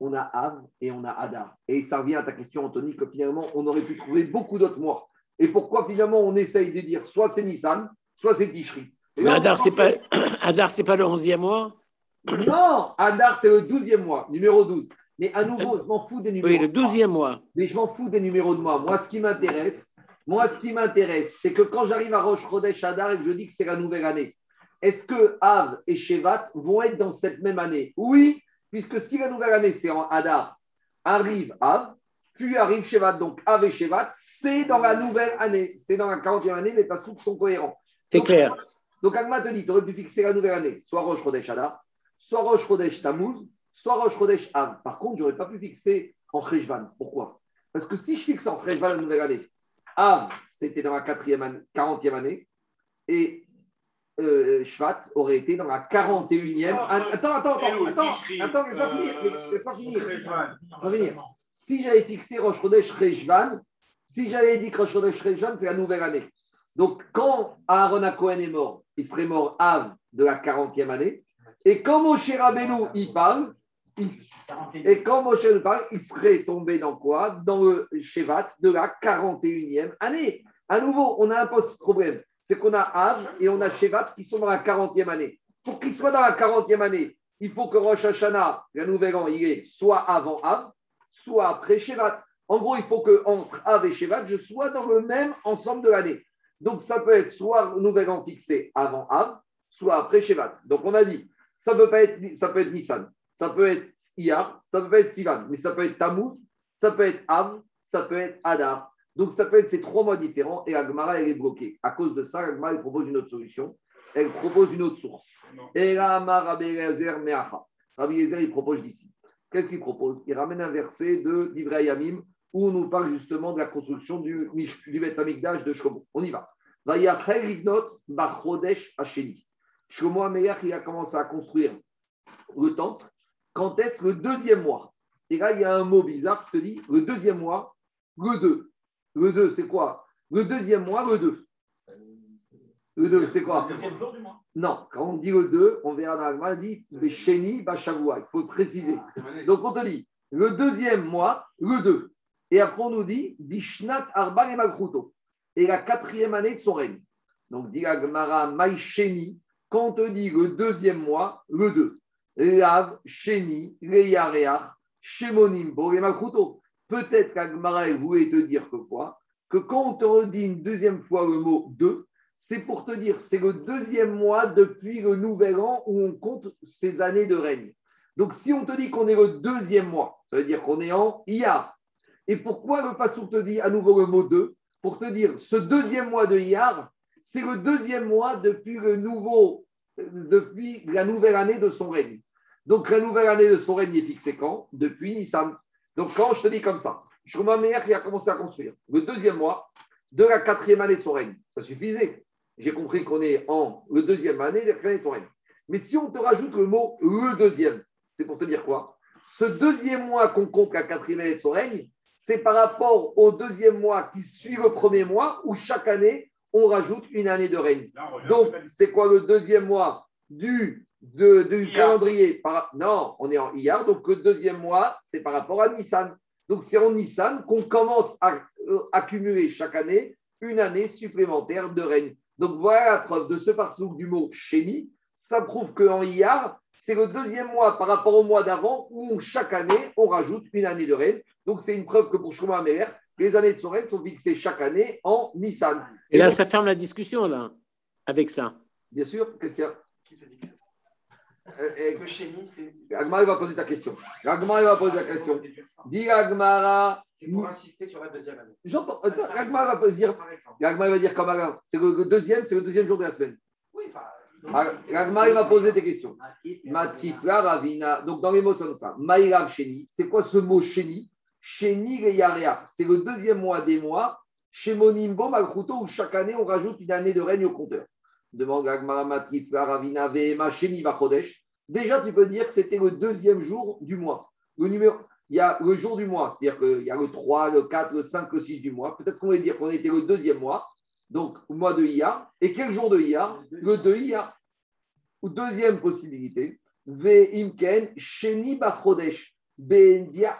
on a Av et on a Adar. Et ça revient à ta question, Anthony, que finalement, on aurait pu trouver beaucoup d'autres mois. Et pourquoi finalement on essaye de dire soit c'est Nissan, soit c'est Tishri Mais Adar, ce n'est pas, Adar, pas le 11e mois Non, Adar, c'est le 12e mois, numéro 12. Mais à nouveau, je m'en fous des numéros. Oui, le 12e mois. Mais je m'en fous des numéros de mois. Moi, ce qui m'intéresse, moi, ce qui m'intéresse, c'est que quand j'arrive à Roche Chodesh Adar et que je dis que c'est la nouvelle année, est-ce que Av et Shevat vont être dans cette même année? Oui, puisque si la nouvelle année, c'est en Adar, arrive Av, puis arrive Shevat. Donc Av et Shevat, c'est dans la nouvelle année. C'est dans la 40e année, les passouk sont cohérents. C'est clair. Donc Agma te dit, tu aurais pu fixer la nouvelle année, soit Rosh Chodesh Adar, soit Rosh Chodesh Tammuz, soit Rosh Chodesh Av. Par contre, je n'aurais pas pu fixer en Cheshvan. Pourquoi? Parce que si je fixe en Cheshvan la nouvelle année, Av, c'était dans la 40e année, et euh, Shvat aurait été dans la 41e. Ah, attends, attends, attends, attends, attends, laisse-moi finir, euh, laisse-moi finir. Si j'avais fixé Rosh Chodesh Rejvan, si j'avais dit que Rosh Chodesh Rejvan, c'est la nouvelle année. Donc, quand Aaron Cohen est mort, il serait mort Av de la 40e année. Et quand Moshe Rabbeinu y parle, et quand Moshe parle, il serait tombé dans quoi? Dans le Shevat de la 41e année. À nouveau, on a un problème c'est qu'on a Av et on a Shevat qui sont dans la 40e année. Pour qu'ils soient dans la 40e année, il faut que Rosh Hashanah, le nouvel an, il est soit avant Av, soit après Shevat. En gros, il faut que entre Av et Shevat, je sois dans le même ensemble de l'année. Donc, ça peut être soit nouvel an fixé avant Av, soit après Shevat. Donc, on a dit, ça peut, pas être, ça peut être Nissan, ça peut être Iyar, ça peut être Sivan, mais ça peut être Tammuz, ça peut être Av, ça peut être Adar. Donc, ça peut être ces trois mois différents et Agmara, elle est bloquée. À cause de ça, Agmara, elle propose une autre solution. Elle propose une autre source. Et Rabbi Eliezer, il propose d'ici. Qu'est-ce qu'il propose? Il ramène un verset de Yamim où on nous parle justement de la construction du, du Bet Amikdash de Shlomo. On y va. Shlomo Ameyer, il a commencé à construire le temple. Quand est-ce le deuxième mois? Et là, il y a un mot bizarre qui te dit le deuxième mois, le 2. Le 2, c'est quoi? Le deuxième mois, le 2. Le 2, c'est quoi Le deuxième jour du mois. Non, quand on dit le 2, on verra dans la on dit les Sheni Bashavua. Il faut préciser. Donc on te dit le deuxième mois, le 2. Et après on nous dit Bishnat Arba et Malkruto. Et la quatrième année de son règne. Donc dit Agmara Maïcheni, quand on te dit le deuxième mois, le 2. Lav, Sheni, Leyareach, Shemonim, et Malkruto. Peut-être qu'Agmara voulait te dire que quoi? Que quand on te redit une deuxième fois le mot 2, c'est pour te dire c'est le deuxième mois depuis le nouvel an où on compte ces années de règne. Donc si on te dit qu'on est le deuxième mois, ça veut dire qu'on est en Iyar. Et pourquoi le passou te dit à nouveau le mot 2 Pour te dire ce deuxième mois de Iyar, c'est le deuxième mois depuis le nouveau, depuis la nouvelle année de son règne. Donc la nouvelle année de son règne est fixée quand? Depuis Nissan. Donc, quand je te dis comme ça, Shlomo Meir qui a commencé à construire le deuxième mois de la quatrième année de son règne, ça suffisait. J'ai compris qu'on est en le deuxième année de la quatrième année de son règne. Mais si on te rajoute le mot le deuxième, c'est pour te dire quoi? Ce deuxième mois qu'on compte la quatrième année de son règne, c'est par rapport au deuxième mois qui suit le premier mois où chaque année, on rajoute une année de règne. Donc, c'est quoi le deuxième mois du de, du calendrier? non, on est en Iyar, donc le deuxième mois, c'est par rapport à Nissan. Donc c'est en Nissan qu'on commence à euh, accumuler chaque année une année supplémentaire de règne. Donc voilà la preuve de ce parsouk du mot chéni. Ça prouve qu'en Iyar, c'est le deuxième mois par rapport au mois d'avant où chaque année, on rajoute une année de règne. Donc c'est une preuve que pour Shlomo Améler, les années de son règne sont fixées chaque année en Nissan. Et, là, ça ferme la discussion, là, avec ça. Bien sûr. Qu'est-ce qu'il y a? Euh, que Chéni, c'est. Agmara va poser ta question. Agmara va poser la question. Dis Agmara. C'est pour insister sur la deuxième année. J'entends. Agmara va dire. Agmara va dire comme Alain. C'est le deuxième, c'est le deuxième jour de la semaine. Oui, enfin. Agmara va poser des questions. Matifla Ravina. Donc dans les mots, c'est ça. Maïrav Chéni. C'est quoi ce mot Chéni? Chéni Yarea. C'est le deuxième mois des mois. Chez Monimbo où chaque année on rajoute une année de règne au compteur. Demande Agmara Matifla Ravina Vema Chéni Bachodesh. Déjà, tu peux dire que c'était le deuxième jour du mois. Le il y a le jour du mois, c'est-à-dire qu'il y a le 3, le 4, le 5, le 6 du mois. Peut-être qu'on va dire qu'on était le deuxième mois, donc le mois de Iyar. Et quel jour de Iyar? Le 2 Iyar. Deuxième possibilité, Ve'imken Sheni Bachodesh. Bendia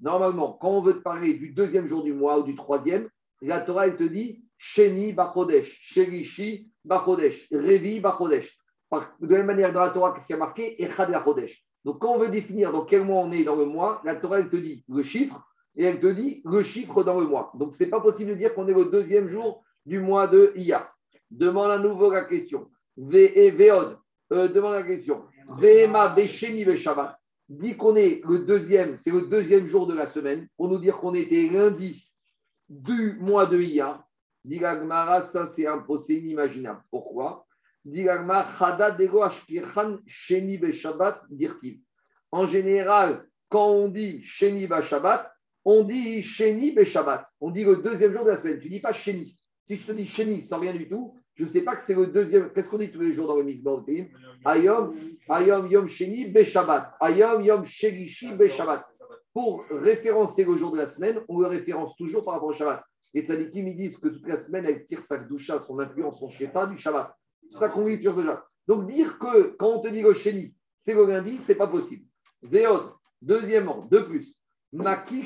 Normalement, quand on veut te parler du deuxième jour du mois ou du troisième, la Torah, elle te dit Sheni Bachodesh, Sherishi Bachodesh, Revi Bachodesh. De la même manière, dans la Torah, qu'est-ce qui a marqué? Echad Chodesh. Donc, quand on veut définir dans quel mois on est dans le mois, la Torah, elle te dit le chiffre et elle te dit le chiffre dans le mois. Donc, ce n'est pas possible de dire qu'on est au deuxième jour du mois de Iyar. Demande à nouveau la question. Veod, euh, demande la question. Vema Besheni Shabbat. Dit qu'on est le deuxième, c'est le deuxième jour de la semaine, pour nous dire qu'on était lundi du mois de Iyar. Dit ça c'est impossible, inimaginable. Pourquoi? En général, quand on dit Sheni Shabbat, on dit Sheni Shabbat. On dit le deuxième jour de la semaine. Tu ne dis pas Sheni. Si je te dis Sheni sans rien du tout, je ne sais pas que c'est le deuxième. Qu'est-ce qu'on dit tous les jours dans le Mizbor Ayom, Ayom Yom Sheni Shabbat. Ayom Yom Shelishi Shabbat. Pour référencer le jour de la semaine, on le référence toujours par rapport au Shabbat. Les tzadikim, ils disent que toute la semaine, elle tire sa doucha, son influence, son shefa du Shabbat. Ça dit déjà. Donc dire que quand on te dit le chéni, c'est le lundi, c'est pas possible. Véod, deuxièmement, de plus, Maki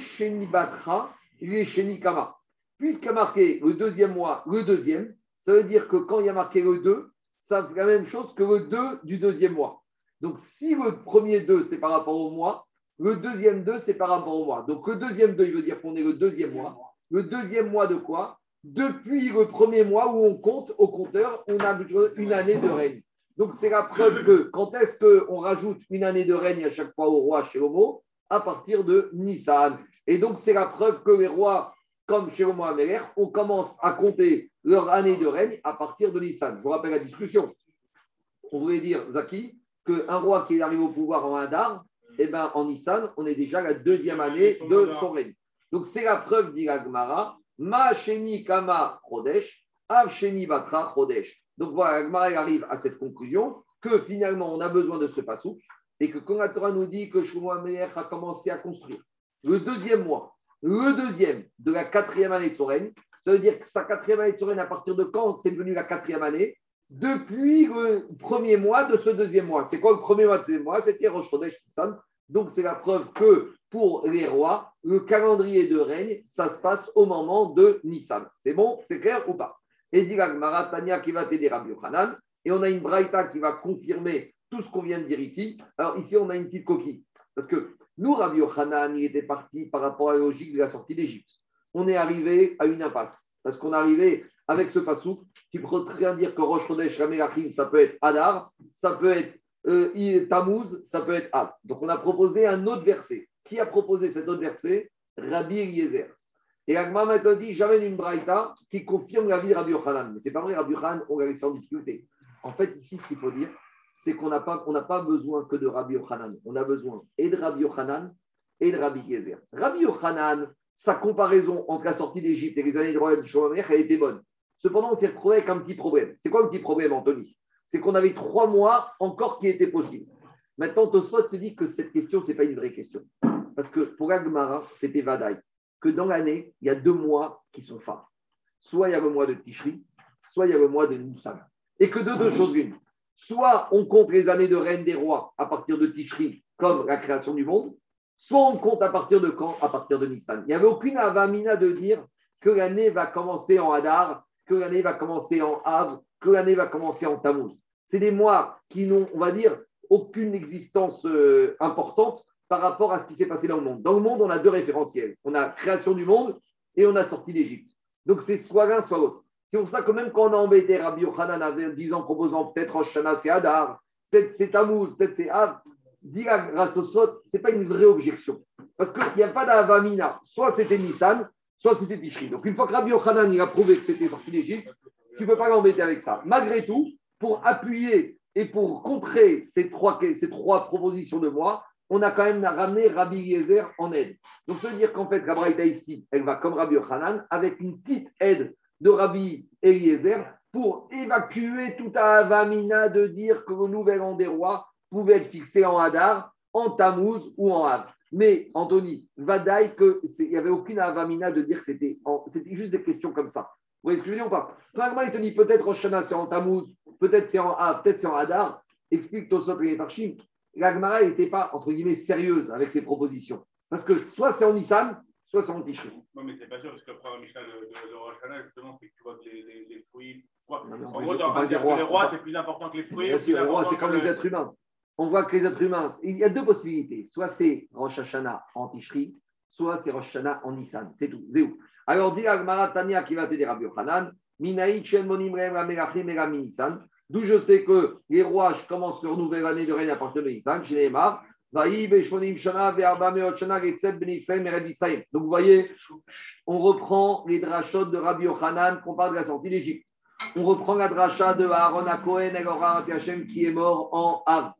Batra, il est Kama. Puisqu'il a marqué le deuxième mois, le deuxième, ça veut dire que quand il y a marqué le 2, ça fait la même chose que le 2 du deuxième mois. Donc si le premier 2, c'est par rapport au mois, le deuxième 2, c'est par rapport au mois. Donc le deuxième 2, il veut dire qu'on est le deuxième mois. Le deuxième mois de quoi? Depuis le premier mois où on compte au compteur, on a une année de règne. Donc, c'est la preuve que quand est-ce qu'on rajoute une année de règne à chaque fois au roi chez Homo À partir de Nissan. Et donc, c'est la preuve que les rois, comme chez Homo Améler, on commence à compter leur année de règne à partir de Nissan. Je vous rappelle la discussion. On voulait dire, Zaki, qu'un roi qui arrive au pouvoir en Hadar, eh ben, en Nissan, on est déjà la deuxième année de son règne. Donc, c'est la preuve, dit Gmara, Ma sheni kama chodesh, av sheni batra chodesh. Donc voilà, Agmara arrive à cette conclusion que finalement on a besoin de ce passou et que quand la Torah nous dit que Shlomo a commencé à construire le deuxième mois, le deuxième de la quatrième année de son règne, ça veut dire que sa quatrième année de son règne, à partir de quand c'est devenu la quatrième année? Depuis le premier mois de ce deuxième mois. C'est quoi le premier mois de ce mois? C'était Rosh Chodesh Kissan. Donc c'est la preuve que pour les rois, le calendrier de règne, ça se passe au moment de Nissan. C'est bon C'est clair ou pas? Et dit Maratania qui va t'aider Rabbi Yochanan. Et on a une braïta qui va confirmer tout ce qu'on vient de dire ici. Alors ici, on a une petite coquille. Parce que nous, Rabbi Yochanan, il était parti par rapport à la logique de la sortie d'Égypte. On est arrivé à une impasse. Parce qu'on est arrivé avec ce passou qui peut très bien dire que Rosh Chodesh ça peut être Hadar, ça peut être euh, Tammuz, ça peut être Ab. Donc on a proposé un autre verset. Qui a proposé cet autre verset? Rabbi Eliezer. Et Agma m'a dit j'amène une braïta qui confirme la vie de Rabbi Yochanan. Mais c'est pas vrai, Rabbi Yochanan, on l'a laissé en difficulté. En fait, ici, ce qu'il faut dire, c'est qu'on n'a pas, pas besoin que de Rabbi Yochanan. On a besoin et de Rabbi Yochanan et de Rabbi Eliezer. Rabbi Yochanan, sa comparaison entre la sortie d'Égypte et les années de royaume de Shomer, elle était bonne. Cependant, on s'est retrouvé avec un petit problème. C'est quoi le petit problème, Anthony? C'est qu'on avait trois mois encore qui étaient possibles. Maintenant, Tosfot te dit que cette question, ce n'est pas une vraie question. Parce que pour Agmara, c'était Vadaï, que dans l'année, il y a deux mois qui sont phares. Soit il y a le mois de Tishri, soit il y a le mois de Nissan. Et que de deux choses l'une. Soit on compte les années de règne des rois à partir de Tishri, comme la création du monde, soit on compte à partir de quand? À partir de Nissan. Il n'y avait aucune avamina de dire que l'année va commencer en Hadar, que l'année va commencer en Av, que l'année va commencer en Tammuz. C'est des mois qui n'ont, on va dire, aucune existence euh, importante par rapport à ce qui s'est passé dans le monde. Dans le monde, on a deux référentiels. On a création du monde et on a sortie d'Égypte. Donc c'est soit l'un, soit l'autre. C'est pour ça que même quand on a embêté Rabbi Yochanan en disant, proposant peut-être Rosh c'est Hadar, peut-être c'est Tammuz, peut-être c'est Av. Dit ce n'est pas une vraie objection. Parce qu'il n'y a pas d'Avamina. Soit c'était Nissan, soit c'était Tishri. Donc une fois que Rabbi Yochanan il a prouvé que c'était sorti d'Égypte, tu ne peux pas l'embêter avec ça. Malgré tout, pour appuyer et pour contrer ces trois, ces trois propositions de moi, on a quand même ramené Rabbi Yezer en aide. Donc, ça veut dire qu'en fait, la Braïta ici, elle va comme Rabbi Yochanan, avec une petite aide de Rabbi Eliezer pour évacuer tout à Avamina de dire que le nouvel an des rois pouvait être fixé en Hadar, en Tammuz ou en Av. Mais, Anthony, Vadaï, qu'il n'y avait aucune Avamina de dire que c'était juste des questions comme ça. Vous voyez ce que je veux dire ou pas? Il te dit peut-être Roshana c'est en Tammuz, peut-être c'est en Av, peut-être c'est en Hadar. Explique Tosot et Farshim. L'Agmara n'était pas, entre guillemets, sérieuse avec ses propositions. Parce que soit c'est en Nissan, soit c'est en Tishri. Non, mais c'est pas sûr, parce que après Mishnah de, de, de Rosh justement, c'est que tu vois que les, les, les fruits. en gros, dans le les rois, c'est plus important que les fruits. Bien sûr, les rois, c'est comme les êtres humains. On voit que les êtres humains, il y a deux possibilités. Soit c'est Rosh Hashanah en Tishri, soit c'est Rosh Hashanah en Nissan. C'est tout. Où Alors, dit Agmara Tania qui va t'aider Rabbi Yochanan, Minaï Chen Monim Rem Melachim Nissan. D'où je sais que les rois commencent leur nouvelle année de règne à partir de Nissan, chez les Donc vous voyez, on reprend les drachot de Rabbi Yochanan qu'on parle de la sortie d'Égypte. On reprend la dracha de Aaron à Cohen, Hashem qui est mort en Av.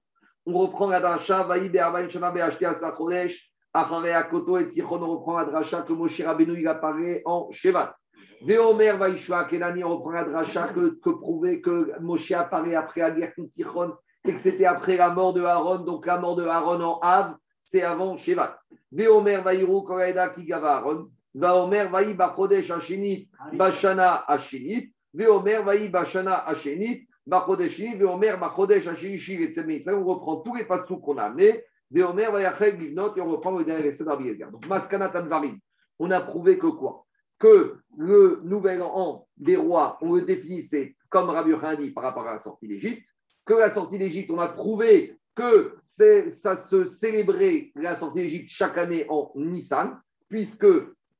On reprend la dracha, Vaï Be'arbaim Shana Be'ashtia Sachodesh, Achare Akoto et Tichon. On reprend la dracha que Moshe Rabbeinu il apparaît en Shevat. Veomer Vaishua Kenani reprend la dracha que, que prouvait que Moshe apparaît après la guerre contre Sichon et que c'était après la mort de Aaron. Donc la mort de Aaron en Av, c'est avant Shevat. Veomer Vairu Koraeda Kigava Aaron. Vaomer Vaï Bachodesh Hashinit Bashana Hashinit. Veomer Vaï Bashana Hashinit. Bachodeshini. Veomer Bachodesh Hashinit et On reprend tous les passous qu'on a amenés. Veomer Vayachel Livnot et on reprend le dernier verset d'Abiezer. Donc Maskana Tanvarim. On a prouvé que quoi? Que le nouvel an des rois, on le définissait comme Rabbi dit par rapport à la sortie d'Égypte, que la sortie d'Égypte, on a prouvé que ça se célébrait la sortie d'Égypte chaque année en Nissan, puisque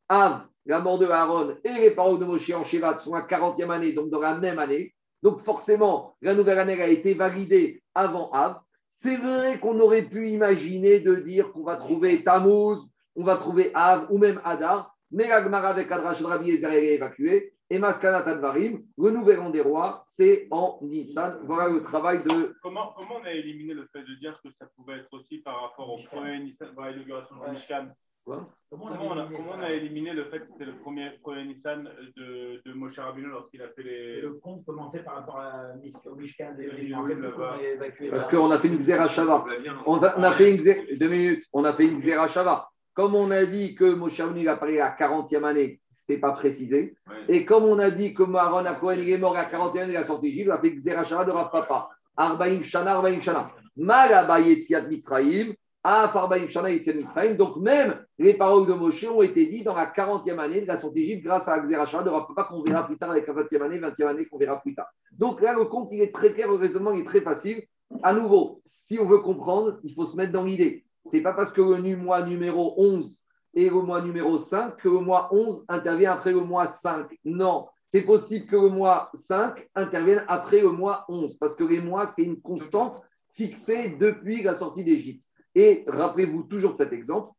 Av, la mort de Aaron et les paroles de Moshe en Shevat sont la 40e année, donc dans la même année. Donc forcément, la nouvelle année a été validée avant Av. C'est vrai qu'on aurait pu imaginer de dire qu'on va trouver Tammuz, on va trouver Av ou même Adar, mais l'Agmara avec Adrash Rabbi Ezer est évacué. Et Maskana Tadvarim, le nouvel an des rois, c'est en Nissan. Voilà le travail de. Comment, comment on a éliminé le fait de dire que ça pouvait être aussi par rapport au premier Nissan, par l'inauguration du Mishkan Comment, comment, on a, comment, on a, éliminé le fait que c'était le premier, premier Nissan de, de Moshe Rabbeinu lorsqu'il a fait les. Le compte commençait par rapport à, au Mishkan Parce qu'on a fait une Xerashava. On, on a fait une Deux minutes. On a fait une Xerashava. Comme on a dit que Moshe Rabbeinu a parlé à la 40e année, ce n'était pas précisé. Et comme on a dit que Maharon a Cohen est mort à la 40e année, il a sorti Égypte, il a fait Xerashava de Rav Papa. Arbaïm Shana, Arbaïm Shana. Malaba Yetziat Mitzrayim, Af Shana Yetziat Mitzrayim. Donc même les paroles de Moshe ont été dites dans la 40e année de la sortie d'Égypte grâce à Xerashava de Rav Papa qu'on verra plus tard avec la 20e année, 20e année qu'on verra plus tard. Donc là, le compte, il est très clair, le raisonnement il est très facile. À nouveau, si on veut comprendre, il faut se mettre dans l'idée. C'est pas parce que le mois numéro 11 et le mois numéro 5 que le mois 11 intervient après le mois 5. Non, c'est possible que le mois 5 intervienne après le mois 11 parce que les mois, c'est une constante fixée depuis la sortie d'Égypte. Et rappelez-vous toujours de cet exemple.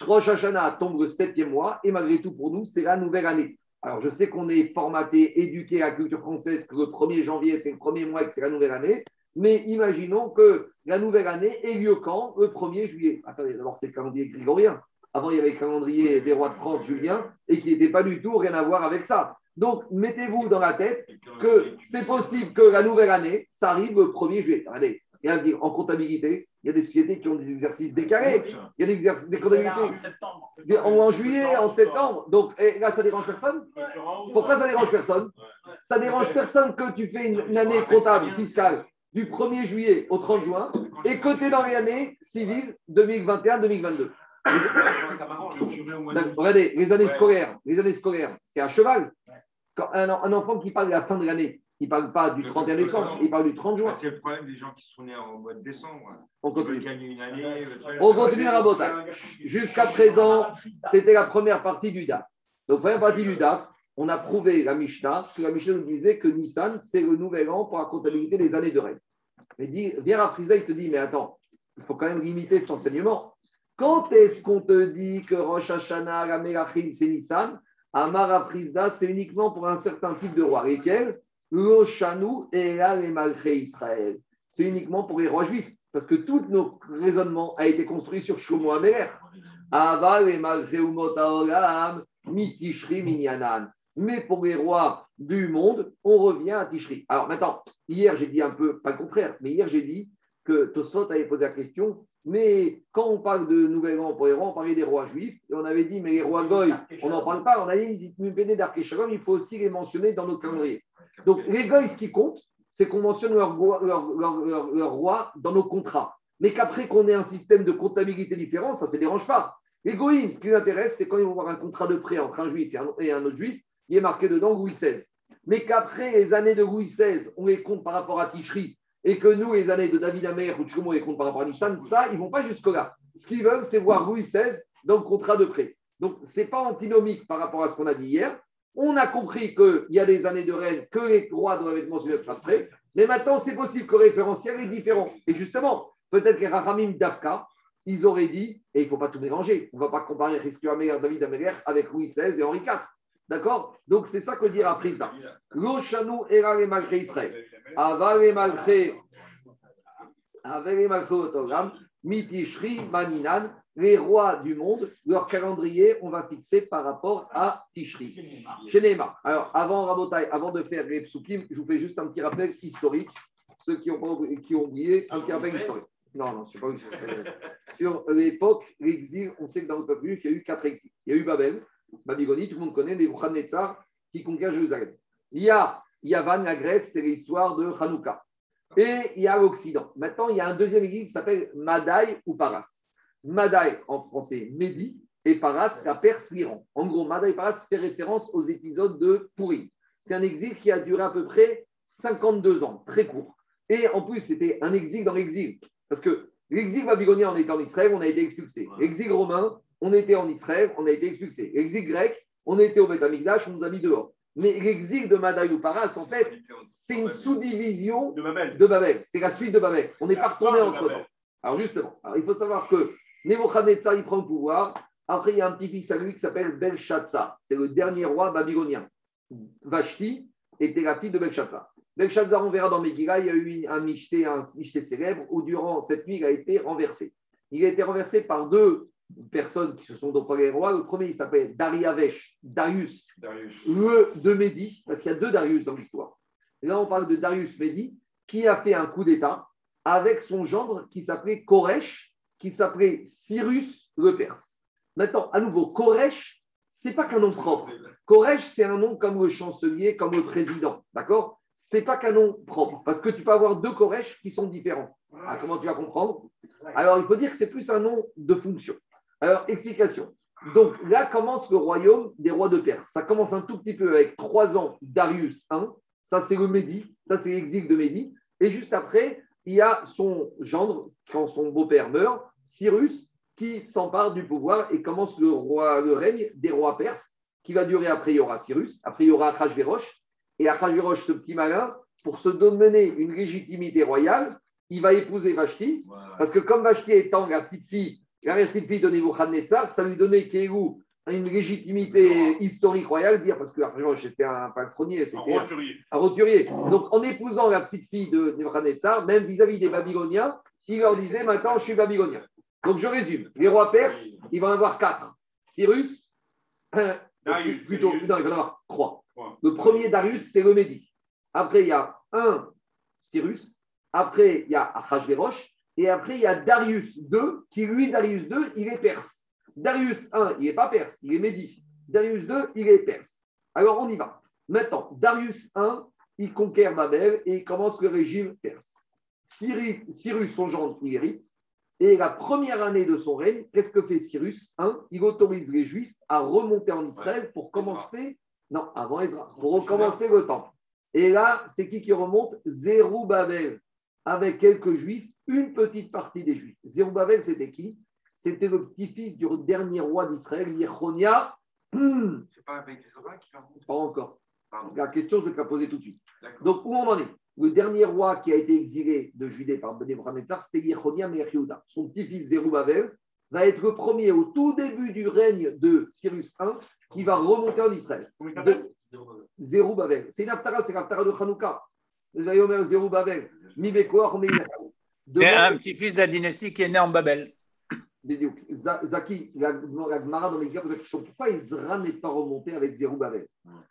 Rosh Hashanah tombe le septième mois et malgré tout pour nous, c'est la nouvelle année. Alors je sais qu'on est formaté, éduqué à la culture française que le 1er janvier, c'est le premier mois et que c'est la nouvelle année. Mais imaginons que la nouvelle année ait lieu quand Le 1er juillet. Attendez, d'abord, c'est le calendrier grégorien. Avant, il y avait le calendrier des rois de France, Julien, et qui n'était pas du tout rien à voir avec ça. Donc, mettez-vous dans la tête que c'est possible que la nouvelle année, ça arrive le 1er juillet. Regardez, il y a en comptabilité, il y a des sociétés qui ont des exercices décalés. Il y a des exercices des comptabilités. En, en juillet, en septembre. Donc là, ça dérange personne? Pourquoi ça dérange personne? Ça dérange personne que tu fais une année comptable fiscale du 1er juillet au 30 juin et es dans les années civiles 2021-2022. Regardez, les années scolaires, les années scolaires, c'est à cheval. Quand un, enfant qui parle de la fin de l'année, il ne parle pas du 31 décembre, il parle du 30 juin. C'est le problème des gens qui sont nés en mois de décembre. On continue. Une année, On continue à la Jusqu'à présent, c'était la première partie du DAF. Donc, première partie du DAF, on a prouvé la Mishnah, que la Mishnah nous disait que Nissan, c'est le nouvel an pour la comptabilité des années de règne. Mais dit, viens à Frisda, il te dit, mais attends, il faut quand même limiter cet enseignement. Quand est-ce qu'on te dit que Rosh Hashanah, la Melachim, c'est Nissan? Amara Frisda, c'est uniquement pour un certain type de roi. Lesquels? L'Oshanu et Malchés Israël. C'est uniquement pour les rois juifs. Parce que tout notre raisonnement a été construit sur Shlomo Améler. Aval et Malchés Umot Haolam, Mitishri Minyanan. Mais pour les rois du monde, on revient à Tishri. Alors maintenant, hier j'ai dit un peu, pas le contraire, mais hier j'ai dit que Tosot avait posé la question, mais quand on parle de nouvel an pour les rois, on parlait des rois juifs, et on avait dit, mais les rois goy, on n'en parle pas, on a dit, il faut aussi les mentionner dans notre calendrier. Donc les goy, ce qui compte, c'est qu'on mentionne leur, leur, roi dans nos contrats. Mais qu'après qu'on ait un système de comptabilité différent, ça ne se dérange pas. Les goïms, ce qui les intéresse, c'est quand ils vont voir un contrat de prêt entre un juif et un autre juif, il est marqué dedans Louis XVI. Mais qu'après les années de Louis XVI, on les compte par rapport à Tishri, et que nous, les années de David Amer ou Shlomo, on les compte par rapport à Nissan, ça, ils ne vont pas jusque-là. Ce qu'ils veulent, c'est voir Louis XVI dans le contrat de prêt. Donc, ce n'est pas antinomique par rapport à ce qu'on a dit hier. On a compris qu'il y a des années de règne que les rois doivent être mentionnés de. Mais maintenant, c'est possible que le référentiel est différent. Et justement, peut-être que Rahamim Dafka, ils auraient dit, et il ne faut pas tout mélanger, on ne va pas comparer Christian Amer, David Amer avec Louis XVI et Henri IV. D'accord? Donc, c'est ça que dit la prise là. Lo Shanu Era les Malchés Israël. Aval les Malchés. Aval les Otogram. Mitishri Maninan. Les rois du monde, leur calendrier, on va fixer par rapport à Tishri. Chez. Alors, avant Rabotai, avant de faire les psukim, je vous fais juste un petit rappel historique. Ceux qui ont, qui ont oublié, un petit rappel historique. Non, non, sais pas où Sur l'époque, l'exil, on sait que dans le peuple juif, il y a eu quatre exils. Il y a eu Babel, Babylonie, tout le monde connaît, Nebuchadnezzar qui conquiert Jérusalem. Il y a Yavan, la Grèce, c'est l'histoire de Hanouka. Et il y a l'Occident. Maintenant, il y a un deuxième exil qui s'appelle Madaï ou Paras. Madaï, en français, Médi, et Paras, la Perse, l'Iran. En gros, Madaï Paras fait référence aux épisodes de Pourim. C'est un exil qui a duré à peu près 52 ans, très court. Et en plus, c'était un exil dans l'exil. Parce que l'exil babylonien, on était en Israël, on a été expulsé. L'exil romain, on était en Israël, on a été expulsé. L'exil grec, on était au Beth on nous a mis dehors. Mais l'exil de Madaï ou Paras, en fait, c'est une sous-division De Babel. de Babel. C'est la suite de Babel. On n'est pas retourné entre temps. Alors justement, alors, il faut savoir que Nebuchadnezzar, il prend le pouvoir. Après, il y a un petit-fils à lui qui s'appelle Belshazzar. C'est le dernier roi babylonien. Vashti était la fille de Belshazzar. Belshazzar, on verra dans Megillah, il y a eu un michté, un michté célèbre où durant cette nuit, il a été renversé. Il a été renversé par deux personnes qui se sont les rois. Le premier, il s'appelle Dariavesh, Darius, Darius. le de Médie, parce qu'il y a deux Darius dans l'histoire. Et là, on parle de Darius Médie, qui a fait un coup d'État avec son gendre qui s'appelait Koresh, qui s'appelait Cyrus le Perse. Maintenant, à nouveau, Koresh, c'est pas qu'un nom propre. Koresh, c'est un nom comme le chancelier, comme le président. D'accord? C'est pas qu'un nom propre, parce que tu peux avoir deux Koresh qui sont différents. Ah, comment tu vas comprendre? Alors, il faut dire que c'est plus un nom de fonction. Alors, explication. Donc, là commence le royaume des rois de Perse. Ça commence un tout petit peu avec trois ans Darius I. Ça, c'est le Médi. Ça, c'est l'exil de Médi. Et juste après, il y a son gendre, quand son beau-père meurt, Cyrus, qui s'empare du pouvoir et commence le, roi, le règne des rois perses, qui va durer. Après, il y aura Cyrus. Après, il y aura Achashverosh. Et Achashverosh, ce petit malin, pour se donner une légitimité royale, il va épouser Vashti. Parce que comme Vashti étant la petite fille, la petite fille de Nebuchadnezzar, ça lui donnait Kéhou une légitimité historique royale, dire parce que Achashverosh était un palefrenier, En c'était un, roturier. un roturier. Donc en épousant la petite fille de Nebuchadnezzar, même vis-à-vis des Babyloniens, s'il leur disait maintenant je suis babylonien. Donc je résume, les rois perses, ils vont en avoir quatre. Cyrus, euh, Darius, plutôt, Darius. non, il va en avoir trois. Trois. Le premier Darius, c'est le Médi. Après, il y a un Cyrus. Après, il y a Achashverosh. Et après, il y a Darius II, qui lui, Darius II, il est perse. Darius I, il n'est pas perse, il est Médi. Darius II, il est perse. Alors, on y va. Maintenant, Darius I, il conquiert Babel et il commence le régime perse. Cyrus, son gendre, il hérite. Et la première année de son règne, qu'est-ce que fait Cyrus I Il autorise les Juifs à remonter en Israël pour commencer, non, avant Ezra, pour recommencer le temple. Et là, c'est qui qui remonte? Zérubbabel, avec quelques Juifs, une petite partie des Juifs. Zérubbabel, c'était qui? C'était le petit-fils du dernier roi d'Israël, Yechonia. Hmm, C'est pas avec qui pas encore. Pardon. La question, je vais te la poser tout de suite. Donc, où on en est? Le dernier roi qui a été exilé de Judée par Nebuchadnezzar, c'était Yechonia Mechiouda. Son petit-fils Zerubbabel va être le premier au tout début du règne de Cyrus I qui va remonter en Israël. Zerubbabel. C'est une haftara, c'est l'haftara de Hanouka. Zerubbabel, C'est un petit-fils de la dynastie qui est né en Babel. Zaki, la, Gemara dans Megillah pose la question pourquoi Ezra n'est pas remonté avec Zerubbabel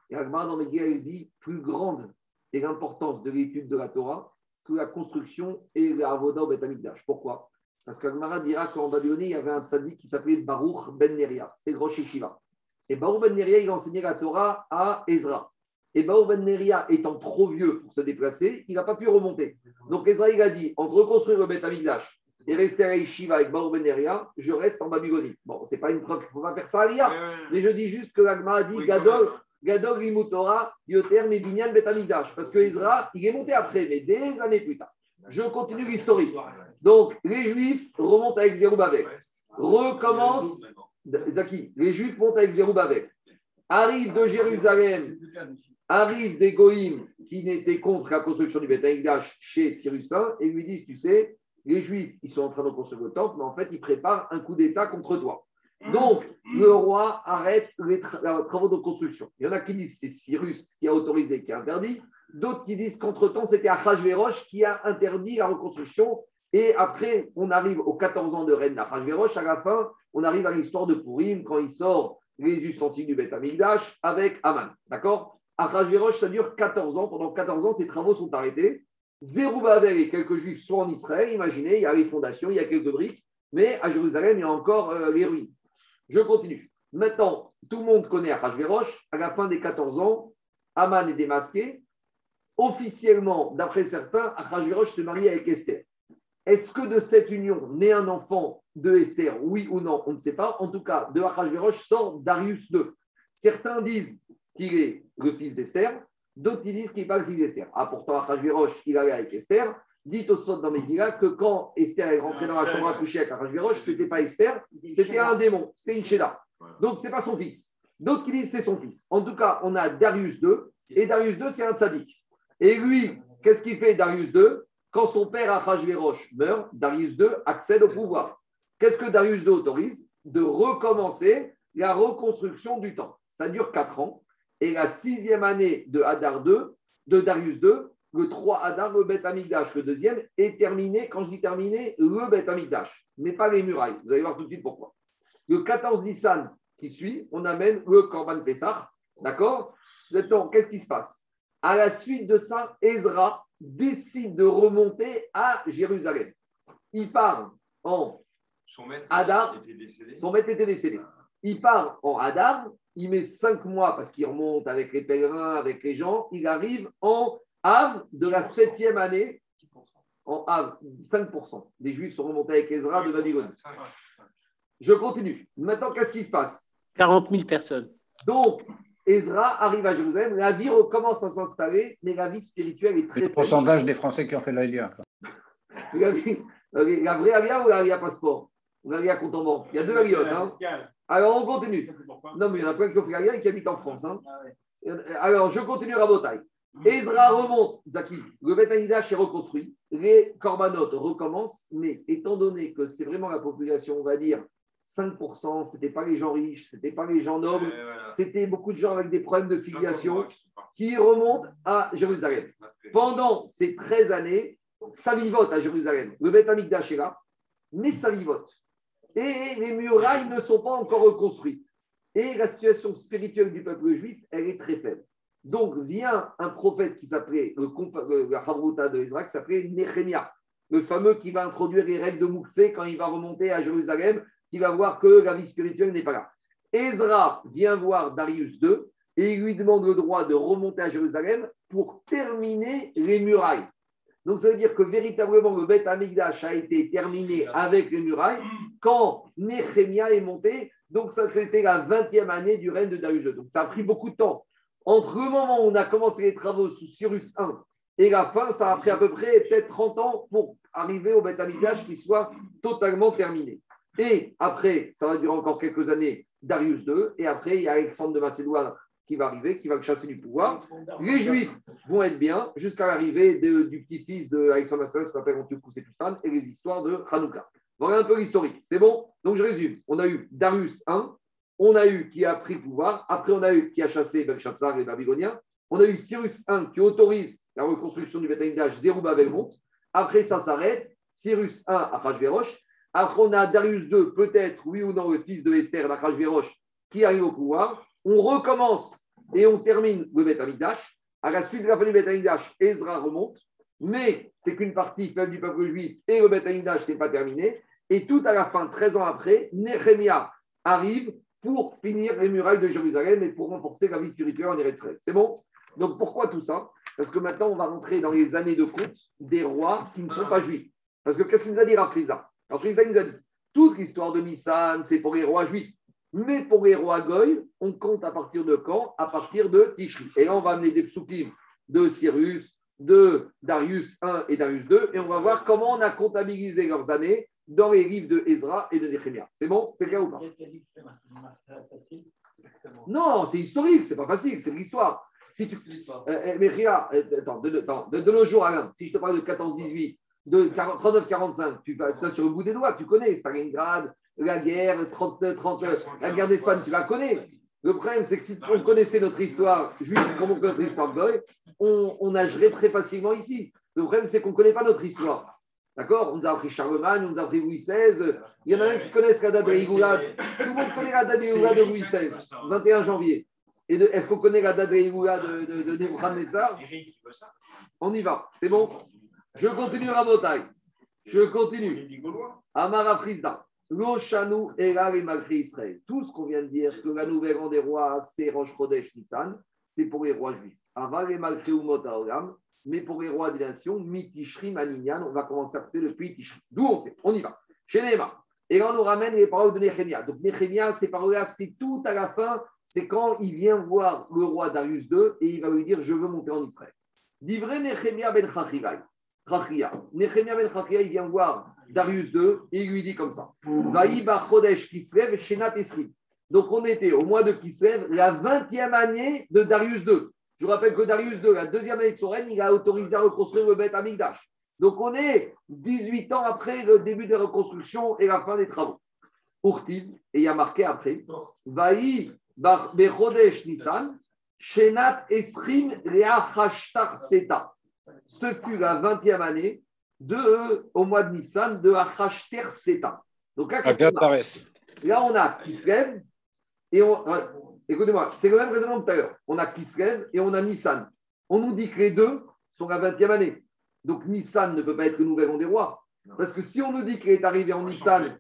Et la Gemara dans Megillah, elle dit plus grande est l'importance de l'étude de la Torah que la construction et la Avoda au Beth. Pourquoi? Parce que la Gemara dira qu'en Babylonie, il y avait un tzaddik qui s'appelait Baruch Ben Neria. C'était le Rosh Yeshiva. Et Baruch Ben Neria, il enseignait la Torah à Ezra. Et Baruch Ben Neria étant trop vieux pour se déplacer, il n'a pas pu remonter. Donc Ezra, il a dit entre reconstruire le Beth Amikdash et rester à Yeshiva avec Baruch Ben Neria, je reste en Babylonie. Bon, c'est pas une preuve qu'il ne faut pas faire ça à l'IA. Mais je dis juste que l'Agma a dit Oui, Gadol. Gadol Limutora, Yoter, Mebinyan, Betamigdash. Parce que Ezra, il est monté après, mais des années plus tard. Je continue l'historique. Donc, les Juifs remontent avec Zerubbabel. Recommence, Zaki, les Juifs montent avec Zerubbabel. Arrivent de Jérusalem, arrivent des Goïms qui n'étaient contre la construction du Beth chez Cyrus I et lui disent Tu sais, les Juifs, ils sont en train de construire le temple, mais en fait, ils préparent un coup d'État contre toi. Donc, le roi arrête les tra- les travaux de construction. Il y en a qui disent c'est Cyrus qui a autorisé, qui a interdit. D'autres qui disent qu'entre-temps, c'était Achashverosh qui a interdit la reconstruction. Et après, on arrive aux 14 ans de règne d'Achashverosh. À la fin, on arrive à l'histoire de Purim quand il sort les ustensiles du Beth Amikdash avec Aman. D'accord? Achashverosh, ça dure 14 ans. Pendant 14 ans, ces travaux sont arrêtés. Zerubbabel et quelques juifs sont en Israël. Imaginez, il y a les fondations, il y a quelques briques. Mais à Jérusalem, il y a encore euh, les ruines. Je continue. Maintenant, tout le monde connaît Achashverosh. À la fin des 14 ans, Aman est démasqué. Officiellement, d'après certains, Achashverosh se marie avec Esther. Est-ce que de cette union naît un enfant de Esther? Oui ou non? On ne sait pas. En tout cas, de Achashverosh sort Darius II. Certains disent qu'il est le fils d'Esther. D'autres disent qu'il n'est pas le fils d'Esther. Ah, pourtant, Achashverosh, il allait avec Esther. Dit au sort dans Megillah que quand Esther est rentrée dans la chambre à coucher avec Achashverosh, ce n'était pas Esther, c'était un démon, c'était une Sheila. Donc, ce n'est pas son fils. D'autres qui disent c'est son fils. En tout cas, on a Darius II, et Darius II, c'est un tzaddik. Et lui, qu'est-ce qu'il fait, Darius II Quand son père Achashverosh meurt, Darius II accède au pouvoir. Qu'est-ce que Darius II autorise? De recommencer la reconstruction du temple. Ça dure quatre ans. Et la sixième année de II, de Darius II, le 3 Hadar, le Beth Amikdash, le deuxième, est terminé. Quand je dis terminé, le Beth Amikdash, mais pas les murailles. Vous allez voir tout de suite pourquoi. Le 14 Nissan qui suit, on amène le Korban Pessah. D'accord? Qu'est-ce qui se passe? À la suite de ça, Ezra décide de remonter à Jérusalem. Il part en Son maître Hadar. était décédé. son maître était décédé. Il part en Hadar, il met cinq mois parce qu'il remonte avec les pèlerins, avec les gens. Il arrive en Av de la septième année. En Av, 5%. des Juifs sont remontés avec Ezra de Babylone. Je continue. Maintenant, qu'est-ce qui se passe? 40 000 personnes. Donc, Ezra arrive à Jérusalem, la vie recommence à s'installer, mais la vie spirituelle est très le pourcentage des Français qui ont fait l'Aïlia. La, vie- la vraie alia ou la alia passeport? Ou la alia compte en banque? Il y a deux aliotes. Hein. Alors, on continue. Non, mais il y en a plein qui ont fait la et qui habitent en France. hein. Alors, je continue à Botaï. Ezra remonte, Zaki. Le Beth Amikdash est reconstruit. Les corbanotes recommencent. Mais étant donné que c'est vraiment la population, on va dire 5%, ce n'était pas les gens riches, ce n'était pas les gens nobles, voilà. c'était beaucoup de gens avec des problèmes de filiation qui remontent à Jérusalem. Pendant ces 13 années, ça vivote à Jérusalem. Le Beth Amikdash est là, mais ça vivote. Et les murailles ne sont pas encore reconstruites. Et la situation spirituelle du peuple juif, elle est très faible. Donc vient un prophète qui s'appelait, le, la Havruta de Ezra, qui s'appelait Nehemia, le fameux qui va introduire les règles de Mouxé quand il va remonter à Jérusalem, qui va voir que la vie spirituelle n'est pas là. Ezra vient voir Darius II et il lui demande le droit de remonter à Jérusalem pour terminer les murailles. Donc, ça veut dire que véritablement, le Beth Amikdash a été terminé avec les murailles quand Néhémia est monté. Donc, ça, c'était la 20e année du règne de Darius II. Donc, ça a pris beaucoup de temps. Entre le moment où on a commencé les travaux sous Cyrus I et la fin, ça a pris à peu près peut-être 30 ans pour arriver au Beth Amikdash qui soit totalement terminé. Et après, ça va durer encore quelques années, Darius II. Et après, il y a Alexandre de Macédoine qui va arriver, qui va le chasser du pouvoir. Les Juifs vont être bien jusqu'à l'arrivée de- du petit-fils d'Alexandre Aslan, ce qu'on appelle Antiochus Epiphanes, et les histoires de Hanouka. Voilà un peu l'historique. C'est bon? Donc je résume. On a eu Darius I, on a eu qui a pris le pouvoir, après on a eu qui a chassé Belshazzar et les Babyloniens, on a eu Cyrus I qui autorise la reconstruction du Beth Zerubbabel monte, après ça s'arrête, Cyrus I à Hachvérosh, après on a Darius II, peut-être, oui ou non, le fils de Esther d'Achashvérosh, qui arrive au pouvoir, on recommence et on termine le Beth Amikdash, à la suite de la fin du Beth Amikdash, Ezra remonte, mais c'est qu'une partie du peuple juif et le Beth Amikdash n'est pas terminé, et tout à la fin, 13 ans après, Nehemiah arrive pour finir les murailles de Jérusalem et pour renforcer la vie spirituelle en Eretz C'est bon? Donc pourquoi tout ça? Parce que maintenant, on va rentrer dans les années de compte des rois qui ne sont pas juifs. Parce que qu'est-ce qu'il nous a dit Rafriza Rafriza nous a dit toute l'histoire de Nissan, c'est pour les rois juifs. Mais pour les rois Goy, on compte à partir de quand? À partir de Tishri. Et là, on va amener des psukim de Cyrus, de Darius I et Darius II, et on va voir comment on a comptabilisé leurs années dans les livres de Ezra et de Nehemiah. C'est bon? C'est clair ou pas? Non, c'est historique, c'est pas facile, c'est de l'histoire. Si tu... L'histoire. Euh, euh, mais Ria, euh, attends, de, attends, de, de nos jours, Alain, si je te parle de 14-18, de 39-45, tu fais ça sur le bout des doigts, tu connais Stalingrad, la guerre, 39, 30, la guerre d'Espagne, tu la connais. Le problème, c'est que si on connaissait notre histoire juive comme on connaît notre histoire goy, on, on nagerait très facilement ici. Le problème, c'est qu'on ne connaît pas notre histoire. D'accord? On nous a appris Charlemagne, on nous a appris Louis XVI. Il y en a même qui connaissent la date de Igoula. Tout le monde connaît la date de de Louis XVI, 21 janvier. Et de- est-ce qu'on connaît la date de Igoula de, de, de Nebuchadnezzar Eric, il veut ça. On y va, c'est bon? Je continue Rabotai. Je continue. Amara Frisda. Loshanu Era et Malché Israël. Tout ce qu'on vient de dire, que la nouvelle an des rois, c'est Rosh Chodesh Nissan, c'est pour les rois juifs. Aval et Malché Umot Haolam, mais pour les rois des nations, Mitishri Maninyan, on va commencer à faire depuis Tishri. D'où on sait, on y va. Chez. Et là, on nous ramène les paroles de Néhémia. Donc, Néhémia, ces paroles-là, c'est tout à la fin, c'est quand il vient voir le roi Darius II et il va lui dire Je veux monter en Israël. Divré Néhémia ben Chachivai. Néhémia ben Chachia, il vient voir Darius II et il lui dit comme ça Chodesh Kislev Shenat. Donc, on était au mois de Kislev, la 20e année de Darius II. Je vous rappelle que Darius II, la deuxième année de son règne, il a autorisé à reconstruire le Beth Amikdash. Donc, on est 18 ans après le début des reconstructions et la fin des travaux. Urtiv, et il y a marqué après Vaï Bechodesh Nissan, Shenat Esrim Reachashtar Seta. Ce fut la 20e année de, au mois de Nissan de Achashter Seta. Donc là, a. Là, on a Kislev et on. ouais, Écoutez-moi, c'est le même raisonnement que tout à l'heure. On a Kislev et on a Nissan. On nous dit que les deux sont la 20e année. Donc Nissan ne peut pas être le nouvel an des rois. Parce que si on nous dit qu'il est arrivé en Nissan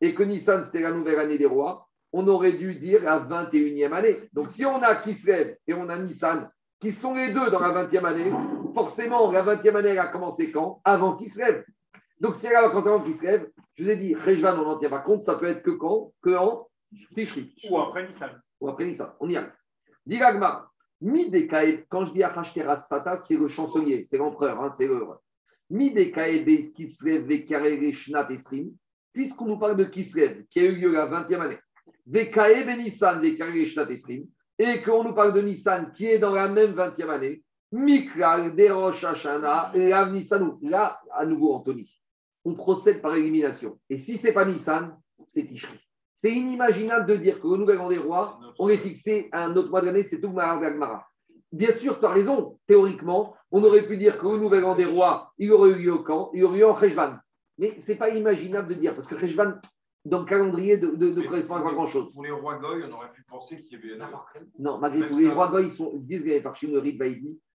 et que Nissan c'était la nouvelle année des rois, on aurait dû dire la 21e année. Donc si on a Kislev et on a Nissan, qui sont les deux dans la 20e année, forcément la 20e année elle a commencé quand? Avant Kislev. Donc si elle a commencé avant Kislev, je vous ai dit, Rejvan, on n'en tient pas compte, ça peut être que quand? Que en Tishri. Ou après Nissan. Ou après Nissan. On y arrive. Diragma, Midekae, quand je dis Achashteras Sata, c'est le chancelier, c'est l'empereur, hein, c'est le. Midekae Beis Kislev Vekare Shnat Esrim, puisqu'on nous parle de Kislev, qui a eu lieu la 20e année, Vekae Benissan Vekare Shnat Esrim, et qu'on nous parle de Nissan, qui est dans la même 20e année, Mikral, et Rav Nissanou. Là, à nouveau, Anthony, on procède par élimination. Et si ce n'est pas Nissan, c'est Tishri. C'est inimaginable de dire que le nouvel an des rois, on est fixé à un autre mois de l'année, c'est tout Gmara. Bien sûr, tu as raison. Théoriquement, on aurait pu dire que le nouvel an des rois, il aurait eu lieu au camp, il aurait eu lieu en Rejvan. Mais ce n'est pas imaginable de dire, parce que Rejvan, dans le calendrier, de, de, de correspond à pas grand-chose. Pour les rois Goy, on aurait pu penser qu'il y avait. Non, malgré Même tout, les rois goy, ils sont, ils disent par chez le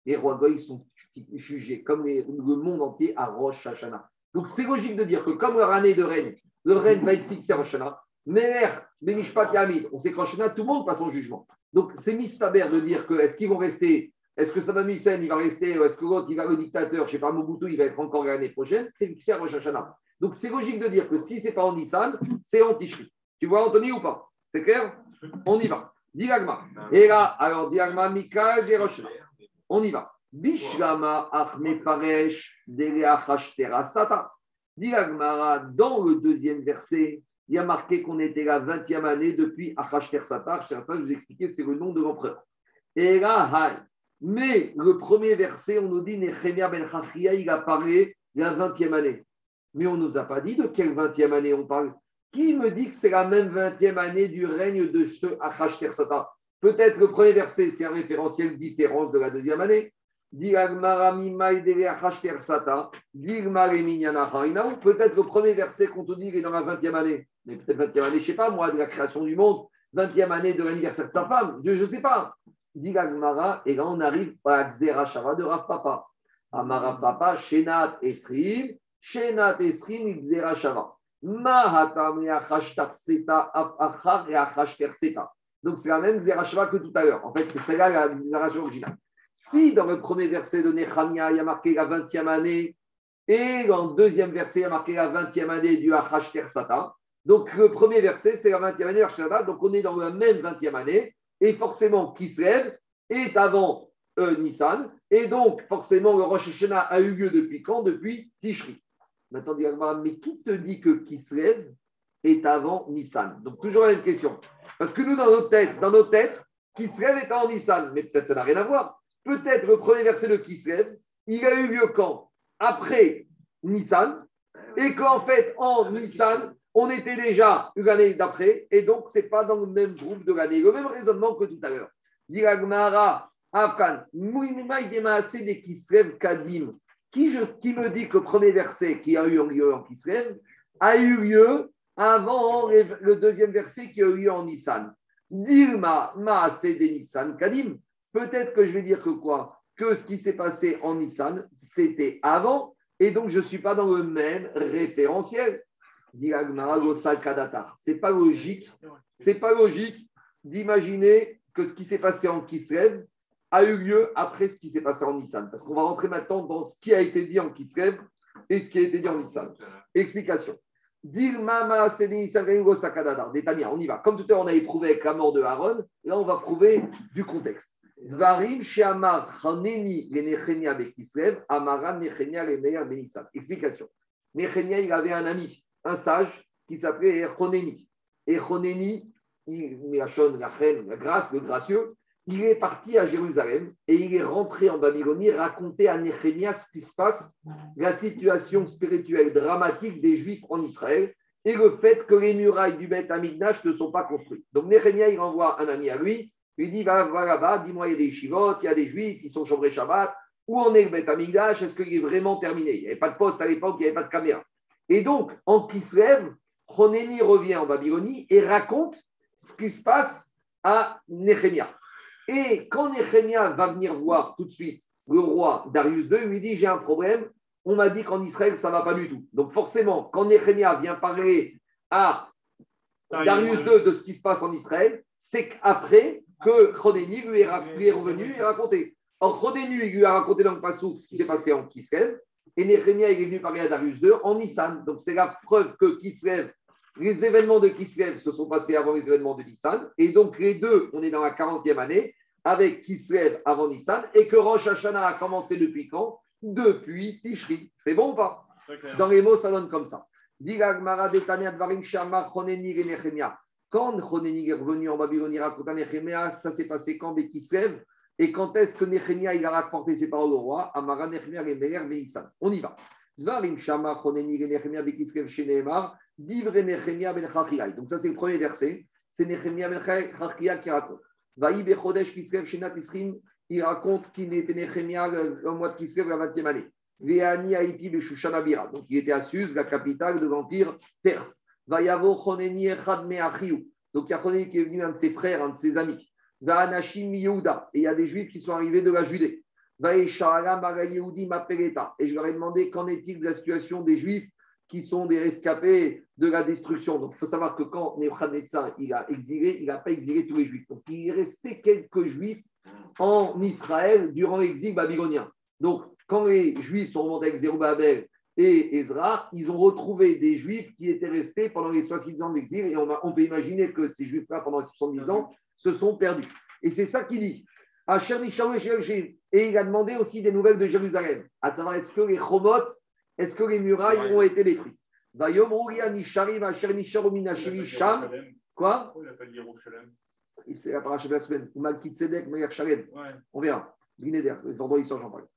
les rois goy, sont jugés comme le monde entier à Rosh Hashanah. Donc c'est logique de dire que comme leur année de règne, le règne va être fixé à Rosh Hashanah, Meher, Benishpat Yamid, on sait qu'en Hashanah, tout le monde passe en jugement. Donc c'est mistaber de dire que est-ce qu'ils vont rester, est-ce que Saddam Hussein il va rester, ou est-ce que l'autre il va le dictateur, je ne sais pas, Mobutu il va être encore l'année prochaine, c'est fixé à Rosh Hashanah. Donc c'est logique de dire que si c'est pas en c'est en Tishri. Tu vois Anthony ou pas? C'est clair? On y va. Diagma. Et là, alors, Diagma, Mikael, Jeroshna. On y va. Bishlama, Achme Paresh, Sata. Diagmara, dans le deuxième verset, il y a marqué qu'on était la 20e année depuis Achashter Sata. Sata, je vous ai expliqué, c'est le nom de l'empereur. Et là, hai. Mais le premier verset, on nous dit Nehemia ben Chachia, il a parlé la 20e année. Mais on ne nous a pas dit de quelle 20e année on parle. Qui me dit que c'est la même 20e année du règne de ce Achash Tersata Peut-être le premier verset, c'est un référentiel différence de la deuxième année. Peut-être le premier verset qu'on te dit est dans la 20e année. Mais peut-être 20e année, je ne sais pas moi, de la création du monde, 20e année de l'anniversaire de sa femme, je ne sais pas. Et là on arrive à Xerashava de Rav Papa. Amara Papa, Shenat Esrim, Shenat Esrim, Xerashava. Mahatam Seta, Achar et Seta. Donc c'est la même Xerashava que tout à l'heure. En fait, c'est celle-là la Xerashava originale. Si dans le premier verset de Nechania, il y a marqué la 20e année, et dans le deuxième verset, il y a marqué la 20e année du Achash Sata, donc le premier verset, c'est la 20e année du donc on est dans la même 20e année, et forcément, Kislev est avant euh, Nissan, et donc forcément, le Rosh a eu lieu depuis quand? Depuis Tishri. Maintenant, mais qui te dit que Kislev est avant Nissan Donc toujours la même question. Parce que nous, dans nos têtes, dans nos têtes, Kislev est avant Nissan, mais peut-être ça n'a rien à voir. Peut-être le premier verset de Kislev, il a eu lieu quand? Après Nissan, et qu'en fait, en Nissan, on était déjà une année d'après, et donc ce n'est pas dans le même groupe de l'année. Le même raisonnement que tout à l'heure. Diragmara, Afkan, des Kislev Kadim. Qui me dit que le premier verset qui a eu lieu en Kislev a eu lieu avant le deuxième verset qui a eu lieu en Nissan Dilma, Maase de Nissan Kadim. Peut-être que je vais dire que quoi? Que ce qui s'est passé en Nissan, c'était avant, et donc je ne suis pas dans le même référentiel. C'est pas logique. C'est pas logique d'imaginer que ce qui s'est passé en Kislev a eu lieu après ce qui s'est passé en Nissan. Parce qu'on va rentrer maintenant dans ce qui a été dit en Kislev et ce qui a été dit en Nissan. Explication. Dilmama Détania, on y va. Comme tout à l'heure, on a éprouvé avec la mort de Aaron, là, on va prouver du contexte. Dvarim Shamar Haneni le Nechemia Bekislev, Amara Nechemia le Meir Benissan. Explication. Nechemia, il avait un ami, un sage, qui s'appelait Choneni. Et Choneni, la la la grâce, le gracieux, il est parti à Jérusalem et il est rentré en Babylonie raconter à Nechemia ce qui se passe, la situation spirituelle dramatique des Juifs en Israël et le fait que les murailles du Beth Amigdash ne sont pas construites. Donc Nechemia, il envoie un ami à lui il dit, va, là-bas, dis-moi, il y a des chivotes, il y a des juifs, ils sont chambrés Shabbat. Où en est le Beth Amigdash? Est-ce qu'il est vraiment terminé? Il n'y avait pas de poste à l'époque, il n'y avait pas de caméra. Et donc, en Kislev, Choneni revient en Babylonie et raconte ce qui se passe à Nehemia. Et quand Nehemia va venir voir tout de suite le roi Darius II, il lui dit J'ai un problème. On m'a dit qu'en Israël, ça ne va pas du tout. Donc, forcément, quand Nehemia vient parler à Darius II de ce qui se passe en Israël, c'est qu'après, que Chodéni lui, est revenu et raconté. Or, Chodéni lui a raconté dans le Passouk ce qui s'est passé en Kislev, et Nehemia est venu parler à Darius II en Nissan. Donc, c'est la preuve que Kislev, les événements de Kislev se sont passés avant les événements de Nissan. Et donc, les deux, on est dans la 40e année, avec Kislev avant Nissan, et que Rosh Hashanah a commencé depuis quand? Depuis Tishri. C'est bon ou pas? Dans les mots, ça donne comme ça. Quand Chonéni est revenu en Babylonie, raconte à Nehemia, ça s'est passé quand Bekislev Et quand est-ce que Nehemia il a rapporté ses paroles au roi? Amara Nehemia. On y va. Ben. Donc ça c'est le premier verset. C'est Nehemia Ben Chachiyai qui raconte. Vaï Bechodesh Kislev Shenat Isrim, il raconte qu'il était Nehemia le mois de Kislev la 20e année. Veani Haïti de Shushanabira. Donc il était à Suse, la capitale de l'empire perse. Vayavo Choneni Echad Meachiou. Donc il y a Choneni qui est venu, un de ses frères, un de ses amis. Vaanashim Yehuda. Et il y a des juifs qui sont arrivés de la Judée. Et je leur ai demandé qu'en est-il de la situation des juifs qui sont des rescapés de la destruction? Donc il faut savoir que quand Nebuchadnezzar il a exilé, il n'a pas exilé tous les juifs. Donc il est resté quelques juifs en Israël durant l'exil babylonien. Donc quand les juifs sont remontés avec Zerubabel et Ezra, ils ont retrouvé des juifs qui étaient restés pendant les 70 ans d'exil. Et on, peut imaginer que ces juifs-là, pendant les 70 ans, se sont perdus. Et c'est ça qu'il dit. Et il a demandé aussi des nouvelles de Jérusalem, à savoir est-ce que les chomot, est-ce que les murailles ont été détruites? Quoi? C'est la paracha de la semaine. Malkit Sedek, Meir Shalem. On verra. Binéder, le vendredi soir, j'en parle.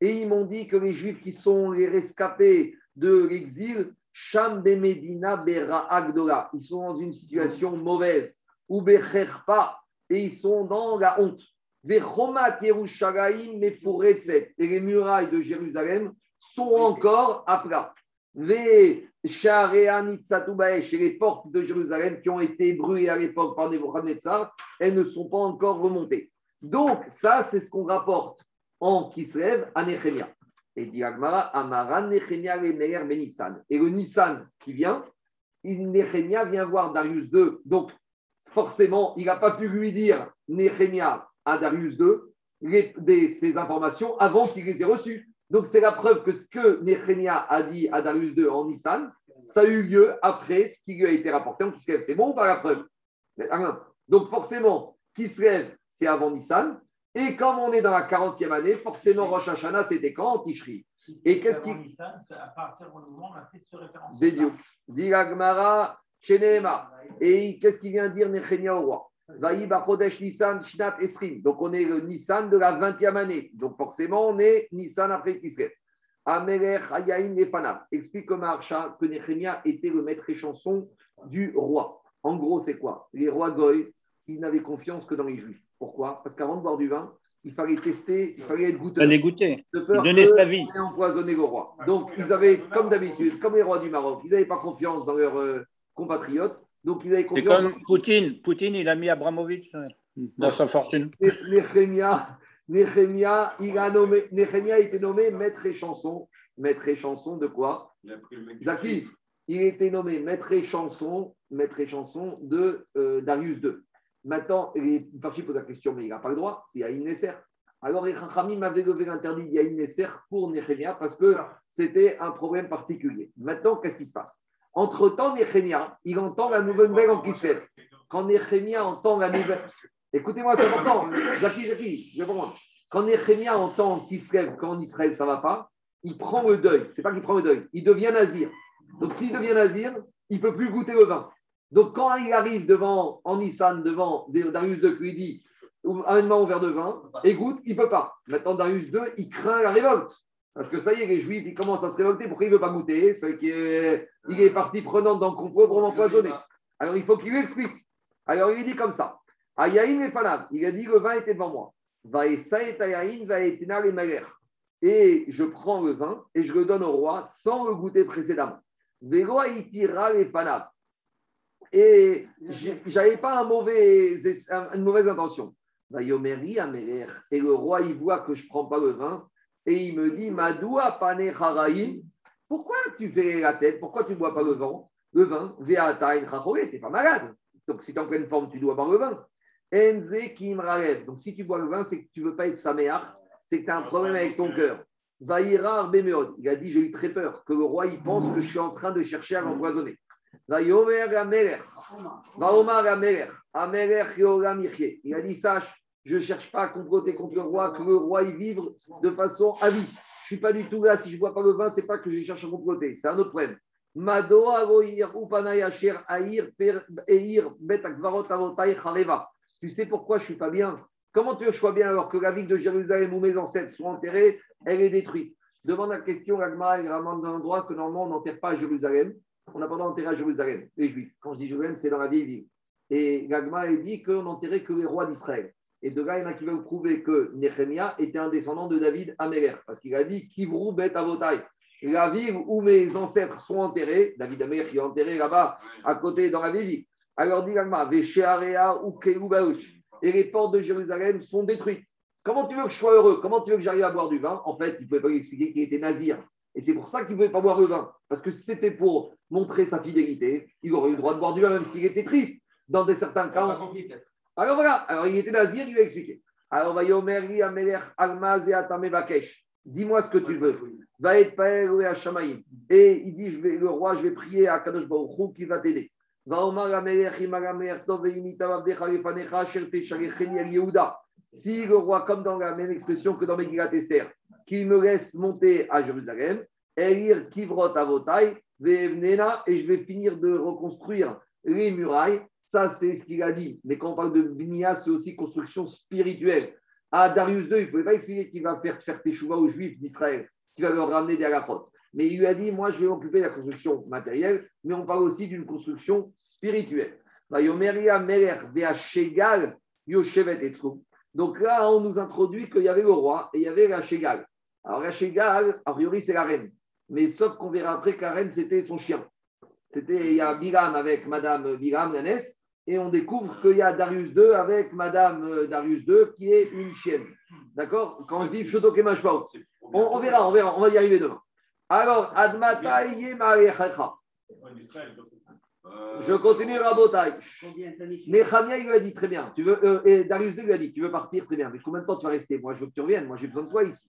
Et ils m'ont dit que les Juifs qui sont les rescapés de l'exil, Sham Medina Bera Agdola, ils sont dans une situation mauvaise, ou Becherpa, et ils sont dans la honte. Et les murailles de Jérusalem sont encore à plat. Et les portes de Jérusalem qui ont été brûlées à l'époque par Nebuchadnezzar, elles ne sont pas encore remontées. Donc, ça, c'est ce qu'on rapporte en Kislev à Nehemia. Et dit Agmara, Amara Nehemia le Meir ben Nissan. Et le Nissan qui vient, Nehemia vient voir Darius II. Donc, forcément, il n'a pas pu lui dire Nehemia à Darius II ces informations avant qu'il les ait reçues. Donc, c'est la preuve que ce que Nehemia a dit à Darius II en Nissan, ça a eu lieu après ce qui lui a été rapporté en Kislev. C'est bon ou pas la preuve? Rien. Donc, forcément, Kislev, c'est avant Nissan. Et comme on est dans la 40e année, forcément, Rosh Hashanah, c'était quand En Tishri. Et qu'est-ce qui- À partir du moment où on a fait ce référentiel. Bédiou. Chenema. Et qu'est-ce qu'il vient dire Nechemia au roi Shnat Esrim. Donc on est le Nissan de la 20e année. Donc forcément, on est Nissan après Kislev. Amelech Hayaim Lepanav. Explique comme Archa que Nechemia était le maître et chanson du roi. En gros, c'est quoi? Les rois Goy, ils n'avaient confiance que dans les juifs. Pourquoi? Parce qu'avant de boire du vin, il fallait tester, il fallait être goûteur. Allez goûter. De peur que sa vie. on ait empoisonné le roi. Donc, ils avaient, comme d'habitude, comme les rois du Maroc, ils n'avaient pas confiance dans leurs euh, compatriotes. Donc, ils avaient C'est confiance comme Poutine. Poutine, il a mis Abramovich euh, dans sa fortune. Néhémia, il a nommé, Néhémia a été nommé maître et chanson. Maître et chanson de quoi? Il a pris le mec du Zaki, il a été nommé maître et chanson, maître et chanson de euh, Darius II. Maintenant, Farchi pose la question, mais il n'a pas le droit, c'est Yaïn Nesser. Alors, les Chachamim avaient levé l'interdit d'Yaïn Nesser pour Néhémia parce que c'était un problème particulier. Maintenant, qu'est-ce qui se passe? Entre-temps, Néhémia, il entend la nouvelle nouvelle en Kislev. Quand Néhémia entend la nouvelle. Écoutez-moi, c'est important. Zaki, Zaki, je vais comprendre. Quand Néhémia entend Kislev qu'en Israël ça ne va pas, il prend le deuil. C'est pas qu'il prend le deuil, il devient nazir. Donc s'il devient nazir, il ne peut plus goûter le vin. Donc quand il arrive devant, en Nissan, devant Darius II, qui lui dit amène-moi un verre de vin, et goûte, il ne peut pas. Maintenant, Darius II, il craint la révolte. Parce que ça y est, les Juifs, ils commencent à se révolter. Pourquoi il ne veut pas goûter? C'est qu'il est, il est partie prenante dans le complot pour m'empoisonner. Alors il faut qu'il lui explique. Alors il lui dit comme ça. Ayaïn et Fanav, il a dit le vin était devant moi. Va et Ayaïn, va et malheurs et je prends le vin et je le donne au roi sans le goûter précédemment. Vélo tira les panaves. Et j'avais pas un mauvais, une mauvaise intention. Améler. Et le roi, il voit que je prends pas le vin et il me dit Madoua pane haraim. Pourquoi tu fais la tête? Pourquoi tu ne bois pas le vin? Le vin, Veata tu n'es pas malade. Donc si tu es en pleine forme, tu dois boire le vin. Enze kim Donc si tu bois le vin, c'est que tu ne veux pas être saméach c'est que tu as un problème avec ton cœur. Vaïra Arbemeod, il a dit J'ai eu très peur que le roi pense que je suis en train de chercher à l'empoisonner. Vaïomer Yoram Il a dit Sache, je ne cherche pas à comploter contre le roi, que le roi il vive de façon à vie. Je ne suis pas du tout là, si je ne bois pas le vin, ce n'est pas que je cherche à comploter, c'est un autre problème. Chareva. Tu sais pourquoi je ne suis pas bien? Comment tu veux que je sois bien alors que la ville de Jérusalem où mes ancêtres sont enterrés, elle est détruite? Demande la question, l'Agma, il ramène d'un endroit que normalement on n'enterre pas à Jérusalem. On n'a pas d'enterrer à Jérusalem, les Juifs. Quand je dis Jérusalem, c'est dans la vieille ville. Et l'Agma, il dit qu'on n'enterrait que les rois d'Israël. Et de là, il y en a qui veulent prouver que Nehemia était un descendant de David Améler. Parce qu'il a dit Kivrou Bet Avotai. La ville où mes ancêtres sont enterrés, David Améler qui est enterré là-bas, à côté, dans la ville. Alors dit l'Agma, Veshearea ou et les portes de Jérusalem sont détruites. Comment tu veux que je sois heureux? Comment tu veux que j'arrive à boire du vin? En fait, il ne pouvait pas lui expliquer qu'il était nazir. Et c'est pour ça qu'il ne pouvait pas boire le vin. Parce que si c'était pour montrer sa fidélité, il aurait eu le droit de boire du vin, même s'il était triste. Dans des certains cas. Alors voilà, alors il était nazir, il lui a expliqué. Alors, va Yomeri Ameler Almaz et Atamevakesh. Dis-moi ce que tu veux. Va être à Shamaïm. Et il dit je vais, le roi, je vais prier à Kadosh Baruch qui va t'aider. Si le roi, comme dans la même expression que dans Megillat Esther, qu'il me laisse monter à Jérusalem, Elir Kivrot Avotai, et je vais finir de reconstruire les murailles, ça c'est ce qu'il a dit. Mais quand on parle de Bnia, c'est aussi construction spirituelle. À Darius II, il ne pouvait pas expliquer qu'il va faire faire teshuva aux Juifs d'Israël, qu'il va leur ramener des halakhot. Mais il lui a dit, moi je vais m'occuper de la construction matérielle, mais on parle aussi d'une construction spirituelle. Donc là, on nous introduit qu'il y avait le roi et il y avait la Shegal. Alors la Shegal, a priori, c'est la reine. Mais sauf qu'on verra après que la reine, c'était son chien. C'était, il y a Biram avec Madame Biram, Nanès, et on découvre qu'il y a Darius II avec Madame euh, Darius II qui est une chienne. D'accord? Quand je dis Pshoto Kemashpaot, on, on verra, on verra, on va y arriver demain. Alors, Admata Yemarechacha. Je continue Rabotai. Nehemia, il lui a dit très bien. Tu veux, euh, et Darius II lui a dit Tu veux partir Très bien. Mais combien de temps tu vas rester? Moi, je veux que tu reviennes. Moi, j'ai besoin de toi ici.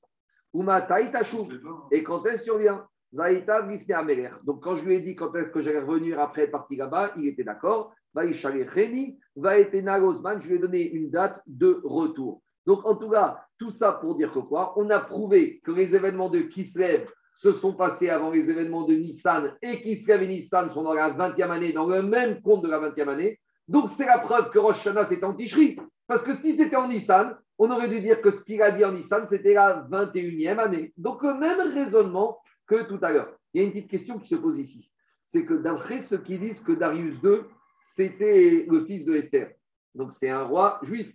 Umatai Tachou. Et quand est-ce que tu reviens? Donc, quand je lui ai dit quand est-ce que j'allais revenir après être parti là-bas, il était d'accord. Gozman. Je lui ai donné une date de retour. Donc, en tout cas, tout ça pour dire que quoi? On a prouvé que les événements de Kislev se sont passés avant les événements de Nissan et Kislev et Nissan sont dans la 20e année, dans le même compte de la 20e année. Donc, c'est la preuve que Rosh Hashanah, c'est en Tishri. Parce que si c'était en Nissan, on aurait dû dire que ce qu'il a dit en Nissan, c'était la 21e année. Donc, le même raisonnement que tout à l'heure. Il y a une petite question qui se pose ici. C'est que d'après ceux qui disent que Darius II, c'était le fils de Esther. Donc, c'est un roi juif.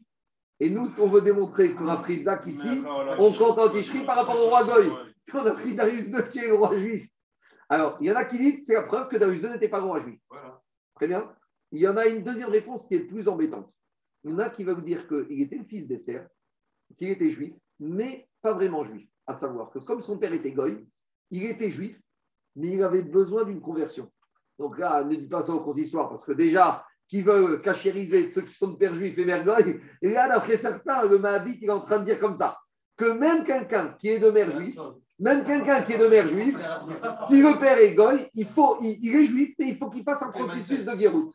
Et nous, on veut démontrer qu'on a pris Zdak ici, on compte en Tishri par rapport au roi Goy. On a pris Darius II qui est le roi juif. Alors, il y en a qui disent que c'est la preuve que Darius II n'était pas le roi juif. Voilà. Très bien. Il y en a une deuxième réponse qui est plus embêtante. Il y en a qui va vous dire qu'il était le fils d'Esther, qu'il était juif, mais pas vraiment juif. À savoir que comme son père était goy, il était juif, mais il avait besoin d'une conversion. Donc là, ne dis pas ça au consistoire, parce que déjà, qui veut cachériser ceux qui sont de père juif et mère goy, et là, d'après certains, le Mahabit, il est en train de dire comme ça, que même quelqu'un qui est de mère juive, même quelqu'un qui est de mère juive, si le père est goy, il, faut, il, est juif, mais il faut qu'il passe un processus de guéroute.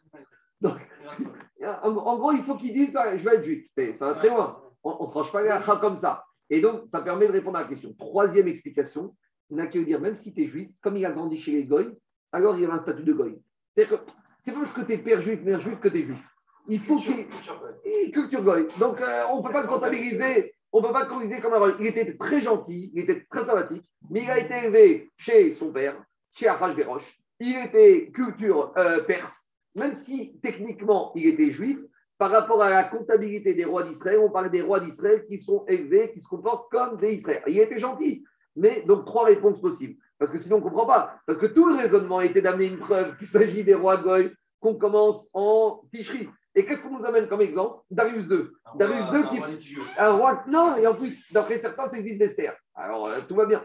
Donc, en, gros, il faut qu'il dise je vais être juif. Ça va très loin. On ne tranche pas les comme ça. Et donc, ça permet de répondre à la question. Troisième explication, il n'a qu'à dire, même si tu es juif, comme il a grandi chez les goy, alors il y a un statut de goy. C'est-à-dire que c'est pas parce que tu es père juif, mère juif que tu es juif. Il faut qu'il culture goy. Donc, euh, on ne peut pas le comptabiliser. On ne peut pas le comptabiliser comme un goy. Il était très gentil, il était très sympathique, mais il a été élevé chez son père, chez Arachvéroche. Il était culture euh, perse, même si techniquement il était juif. Par rapport à la comptabilité des rois d'Israël, on parle des rois d'Israël qui sont élevés, qui se comportent comme des Israéliens. Il était gentil. Mais donc, trois réponses possibles. Parce que sinon, on ne comprend pas. Parce que tout le raisonnement était d'amener une preuve qu'il s'agit des rois Goy, qu'on commence en Ticherie. Et qu'est-ce qu'on nous amène comme exemple? Darius II. Darius II qui. Un roi. Non, et en plus, d'après certains, c'est fils d'Esther. Alors, euh, tout va bien.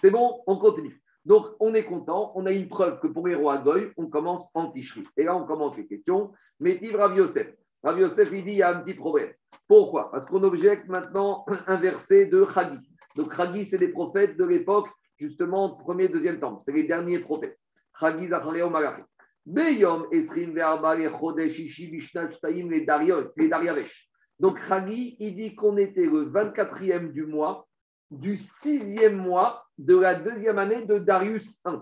C'est bon, on continue. Donc, on est content. On a une preuve que pour les rois Goy, on commence en Ticherie. Et là, on commence les questions. Métiv Rav Yosef. Rav Yosef, il dit il y a un petit problème. Pourquoi? Parce qu'on objecte maintenant un verset de Chagi. Donc, Chagi, c'est les prophètes de l'époque, justement, premier, deuxième temple. C'est les derniers prophètes. Chagi, Zachariah, Malachi. Beyom, Esrim, Verba, les Chodesh, Ishi, Vishnat, Shtaim, les Dariavesh. Donc, Chagi, il dit qu'on était le 24e du mois, du sixième mois de la deuxième année de Darius I.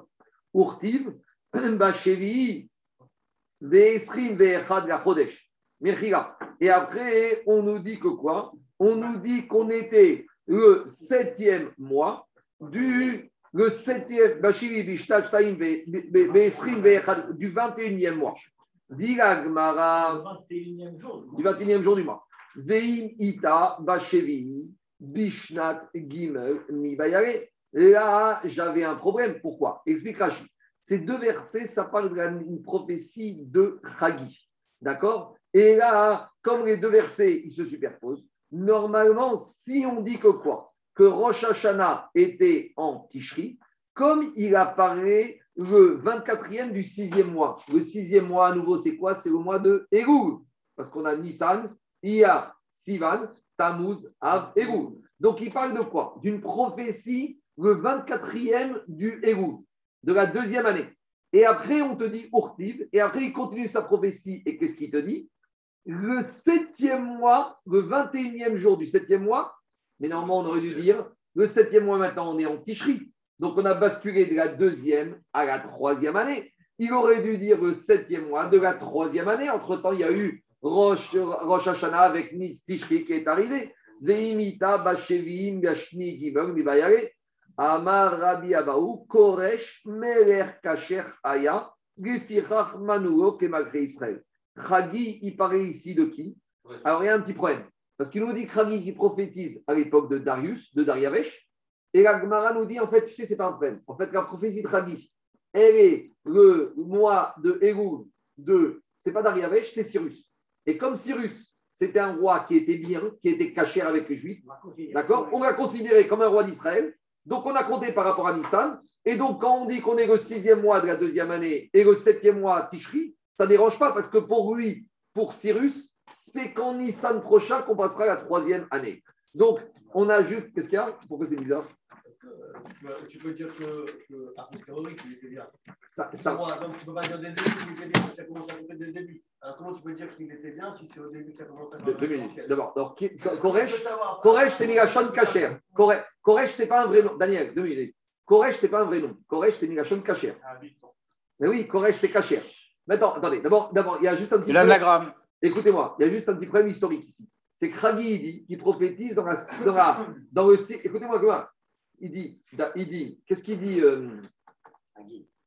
Urtiv, Bachevi, Ve'esrim, Ve'echad, la Chodesh. Et après, on nous dit que quoi? On nous dit qu'on était le septième mois du le septième Ve'echad, du 21e mois. Dit la Gemara, 21e jour. du 21e jour du mois. Veim Ita Bashevi Bishnat Gimel Mi Bayare. Là, j'avais un problème. Pourquoi? Explique Rashi. Ces deux versets, ça parle d'une prophétie de Chagi. D'accord? Et là, comme les deux versets, ils se superposent, normalement, si on dit que quoi? Que Rosh Hashanah était en Tishri, comme il apparaît le 24e du sixième mois. Le sixième mois, à nouveau, c'est quoi? C'est le mois de Elul. Parce qu'on a Nissan, Iyar, Sivan, Tammuz, Av, Elul. Donc, il parle de quoi? D'une prophétie le 24e du Elul, de la deuxième année. Et après, on te dit Urtiv, et après, il continue sa prophétie. Et qu'est-ce qu'il te dit? Le septième mois, le 21e jour du septième mois, mais normalement, on aurait dû dire le septième mois, maintenant, on est en Ticherie. Donc, on a basculé de la deuxième à la troisième année. il aurait dû dire le septième mois de la troisième année. Entre-temps, il y a eu Rosh, Rosh Hashanah avec Nitz Tishri qui est arrivé. Zeimita, Yashni, Mibayare. Amar Rabbi Abaou, Koresh, Meler Kacher Aya, Manuo, Kemakre Israël. Chagi, il paraît ici de qui Alors, il y a un petit problème. Parce qu'il nous dit Chagi qui prophétise à l'époque de Darius, de Dariavesh. Et la Gemara nous dit, en fait, tu sais, c'est pas un problème. En fait, la prophétie de Chagi, elle est le mois de Elul de, c'est pas Dariavesh, c'est Cyrus. Et comme Cyrus, c'était un roi qui était bien, qui était caché avec les Juifs, d'accord On l'a considéré comme un roi d'Israël. Donc, on a compté par rapport à Nissan. Et donc, quand on dit qu'on est le sixième mois de la deuxième année et le septième mois Tishri, ça ne dérange pas parce que pour lui, pour Cyrus, c'est qu'en Nissan prochain qu'on passera la troisième année. Donc, on a juste. Qu'est-ce qu'il y a? Pourquoi c'est bizarre? Parce que euh, tu peux- tu peux dire que, que a posteriori, qu'il était bien. ça, ça- Ouais, donc tu peux pas dire dès le début qu'il était bien, ça commence à compter dès le début. Alors comment tu peux dire qu'il était bien si c'est au début que ça commence à compter. D'abord, alors, Koresh, c'est Migashon Kacher. Koresh, c'est pas un vrai nom. Daniel, deux minutes. Koresh, c'est pas un vrai nom. Koresh, c'est Migashon Kacher. Ah. Mais oui, Koresh, c'est Kacher. Maintenant, attendez, d'abord, d'abord, il y a juste un petit problème. l'anagramme. Écoutez-moi, il y a juste un petit problème historique ici. C'est que Ragi, il dit, qui prophétise dans, la, dans, la- dans le. Écoutez-moi, comment Il dit, il dit, qu'est-ce qu'il dit euh,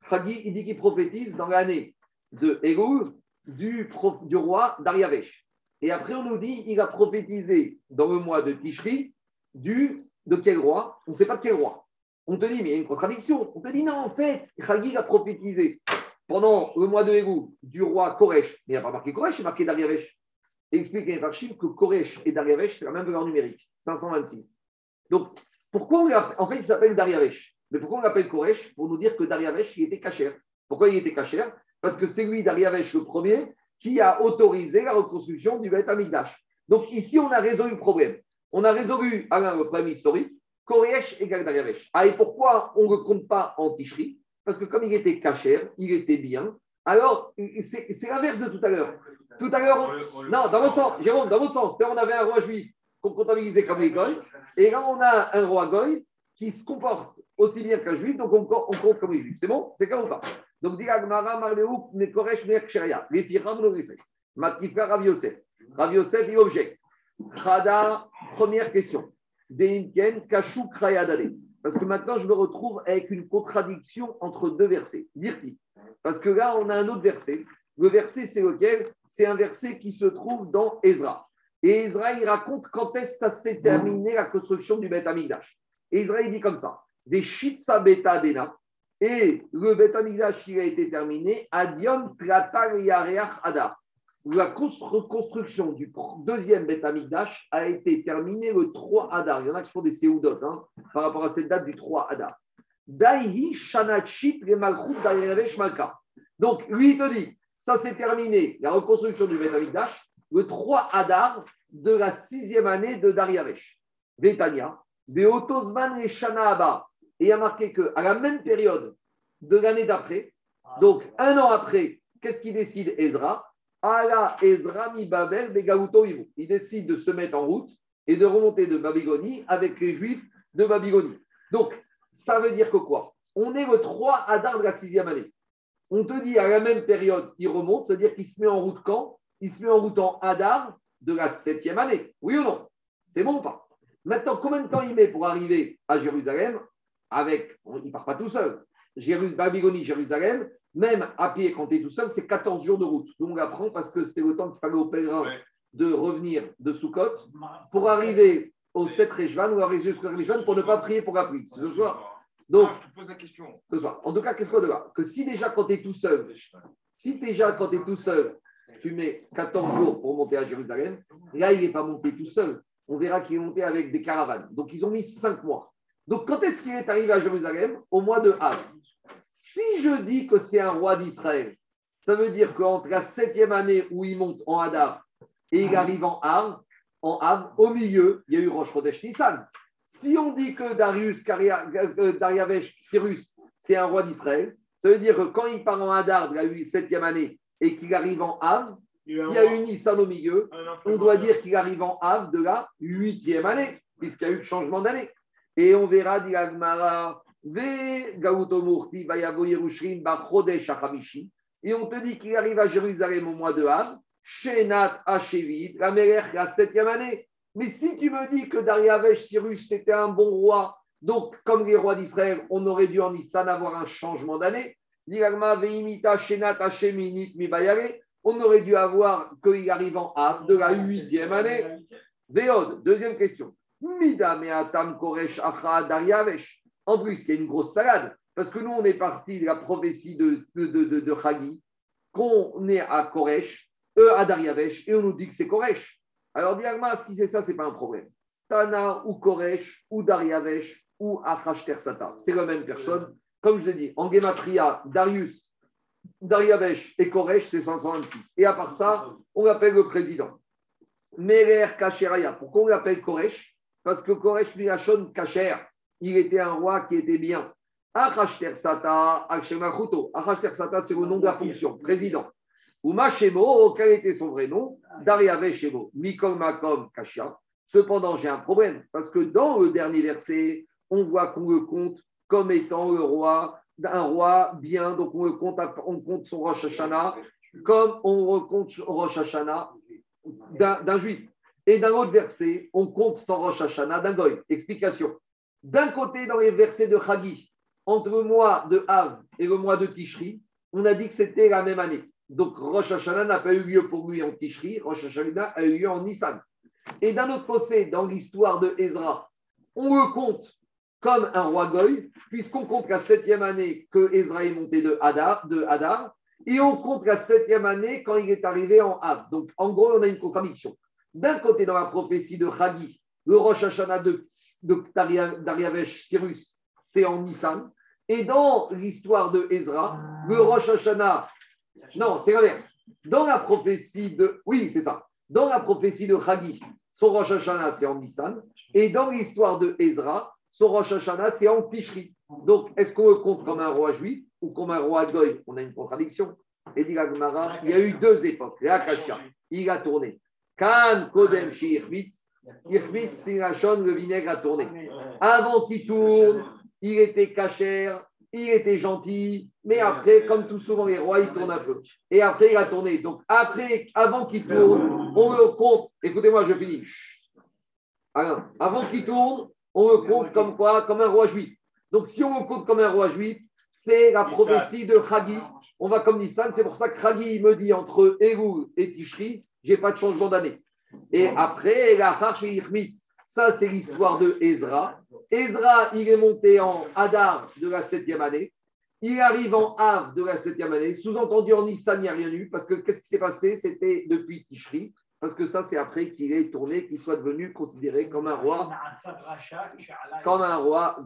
Ragi, il dit qu'il prophétise dans l'année de Elul du, du roi Dariavesh. Et après, on nous dit, il a prophétisé dans le mois de Tishri du, de quel roi? On ne sait pas de quel roi. On te dit, mais il y a une contradiction. On te dit, non, en fait, Ragi a prophétisé pendant le mois de Elul du roi Koresh. Il n'y a pas marqué Koresh, il y a marqué Dariavesh. Et explique les Farshim que Koresh et Dariavesh, c'est la même valeur numérique, 526. Donc, pourquoi on En fait, il s'appelle Dariavesh. Mais pourquoi on l'appelle Koresh Pour nous dire que Dariavesh, il était cachère. Pourquoi il était cachère Parce que c'est lui, Dariavesh, le premier, qui a autorisé la reconstruction du Beth. Donc, ici, on a résolu le problème. On a résolu Alain, le problème historique. Koresh égale Dariavesh. Ah, et pourquoi on ne compte pas en Tishri? Parce que comme il était cachère, il était bien. Alors, c'est l'inverse de tout à l'heure. Tout à l'heure, on- non, dans votre sens, Jérôme, dans votre sens. On avait un roi juif qu'on comptabilisait comme les goy, et là, on a un roi goy qui se comporte aussi bien qu'un juif, donc on, on compte comme les juifs. C'est bon? C'est comme ou pas Donc, dit Agmara, Marleouk, Mekoresh, Merksheria, les Firam, Logresek, Matifka, Rav Yosef. Rav Yosef, il objecte. Khada, première question. Deimken, Kachou, Krayadade. Parce que maintenant, je me retrouve avec une contradiction entre deux versets. Dire-t-il Parce que là, on a un autre verset. Le verset, c'est lequel? C'est un verset qui se trouve dans Ezra. Et Ezra, il raconte quand est-ce que ça s'est terminé la construction du Beth Amikdash. Et Ezra, il dit comme ça des Shitsa Beta Dena. Et le Beth Amikdash, il a été terminé à Diom Tlatal Yareach Adar. La cons- reconstruction du deuxième Beth Amikdash a été terminée le 3 Adar. Il y en a qui font des séoudotes hein, par rapport à cette date du 3 Adar. Daihi Shanachit. Donc, lui, il te dit, ça s'est terminé, la reconstruction du Beth Amikdash, le 3 Adar de la sixième année de Dariavesh. Vétania, Beotosman et Shana Abba. Et il y a marqué qu'à la même période de l'année d'après, donc un an après, qu'est-ce qu'il décide Ezra? Ala Ezra mi Babel. Il décide de se mettre en route et de remonter de Babylonie avec les Juifs de Babylonie. Donc, ça veut dire que quoi? On est le 3 Adar de la sixième année. On te dit à la même période, il remonte, c'est-à-dire qu'il se met en route quand? Il se met en route en Adar de la septième année. Oui ou non? C'est bon ou pas? Maintenant, combien de temps il met pour arriver à Jérusalem avec, Il ne part pas tout seul. Jéru- Babylonie, Jérusalem, même à pied quand tu es tout seul, c'est 14 jours de route. Donc on apprend parce que c'était le temps qu'il fallait aux pèlerins Ouais. de revenir de Soukot pour arriver au 7 Réjvan ou arriver jusqu'au Réjvan pour ne pas prier pour la pluie. C'est ce soir. Donc, Ah, je te pose la question. ce soir. En tout cas, qu'est-ce qu'on là Que si déjà quand tu es tout seul, si déjà quand tu es tout seul, tu mets 14 jours pour monter à Jérusalem, là, il n'est pas monté tout seul. On verra qu'il est monté avec des caravanes. Donc, ils ont mis 5 mois. Donc, quand est-ce qu'il est arrivé à Jérusalem? Au mois de Av. Si je dis que c'est un roi d'Israël, ça veut dire qu'entre la septième année où il monte en Hadar et il arrive en Av, en Av, au milieu, il y a eu Rosh Chodesh Nissan. Si on dit que Darius, Caria- euh, Dariavesh, Cyrus, c'est un roi d'Israël, ça veut dire que quand il part en Hadar de la septième année et qu'il arrive en Av, Il s'il y a eu Nissan au milieu, on doit dire qu'il arrive en Av de la huitième année, puisqu'il y a eu le changement d'année. Et on verra, dit Agmara, Et on te dit qu'il arrive à Jérusalem au mois de Av, Shenat Hashevid, la la septième année. Mais si tu me dis que Dariavesh Cyrus, c'était un bon roi, donc comme les rois d'Israël, on aurait dû en Nissan avoir un changement d'année. On aurait dû avoir qu'il arrive en Av de la huitième année. Deuxième question. Mida Koresh Acha Dariavesh? En plus, il y a une grosse salade. Parce que nous, on est parti de la prophétie de, de, qu'on est à Koresh, eux à Dariavesh, et on nous dit que c'est Koresh. Alors, Diagma, si c'est ça, c'est pas un problème. Tana ou Koresh, ou Dariavesh, ou Achashter Sata. C'est la même personne. Comme je l'ai dit, en Gematria, Darius, Dariavesh et Koresh, c'est 526. Et à part ça, on l'appelle le président. Merer Kacheraya. Pourquoi on l'appelle Koresh? Parce que Koresh Mirachon Kacher, il était un roi qui était bien. Achashter Sata. Achashter Sata, c'est le nom de la fonction, président. Ou Machemo, quel était son vrai nom? Dariavesh Shemo. Mikol Makom Kashia. Cependant, j'ai un problème, parce que dans le dernier verset, on voit qu'on le compte comme étant le roi, un roi bien, donc on, le compte, on compte son Rosh Hashanah comme on recompte Rosh Hashanah d'un juif. Et d'un autre verset, on compte son Rosh Hashanah d'un goy. Explication. D'un côté, dans les versets de Chagi, entre le mois de Av et le mois de Tishri, on a dit que c'était la même année. Donc Rosh Hashanah n'a pas eu lieu pour lui en Tishri, Rosh Hashanah a eu lieu en Nissan. Et d'un autre côté, dans l'histoire de Ezra, on le compte comme un roi goy, puisqu'on compte la septième année que Ezra est monté de Hadar, de et on compte la septième année quand il est arrivé en Av. Donc, en gros, on a une contradiction. D'un côté, dans la prophétie de Chagi, le Rosh Hashanah de, de Dariavesh Cyrus, c'est en Nissan. Et dans l'histoire de Ezra, le Rosh Hashanah, non, c'est l'inverse. Dans la prophétie de, oui, c'est ça. Dans la prophétie de Chagi, son Rosh Hashanah, c'est en Nissan. Et dans l'histoire de Ezra, son Rosh Hashanah, c'est en Tishri. Donc, est-ce qu'on le compte comme un roi juif ou comme un roi goy? On a une contradiction. Et dit il y a eu deux époques. Il a tourné. Kan Kodem Shirvitz, C'est la le vinaigre a tourné. Avant qu'il tourne, il était cachère, il était gentil, mais après, comme tout souvent les rois, il tourne un peu. Et après, il a tourné. Donc, après, avant qu'il tourne, on le compte. Écoutez-moi, je finis. Alors, avant qu'il tourne, on le compte comme quoi Comme un roi juif. Donc, si on le compte comme un roi juif, c'est la prophétie de Chagi. On va comme Nissan. C'est pour ça que Chagi me dit entre Elul et Tishri, j'ai pas de changement d'année. Et après, la ça c'est l'histoire de Ezra. Ezra, il est monté en Hadar de la septième année. Il arrive en Av de la septième année. Sous-entendu, en Nissan, il n'y a rien eu. Parce que qu'est-ce qui s'est passé? C'était depuis Tishri. Parce que ça, c'est après qu'il est tourné, qu'il soit devenu considéré comme un roi, comme un roi.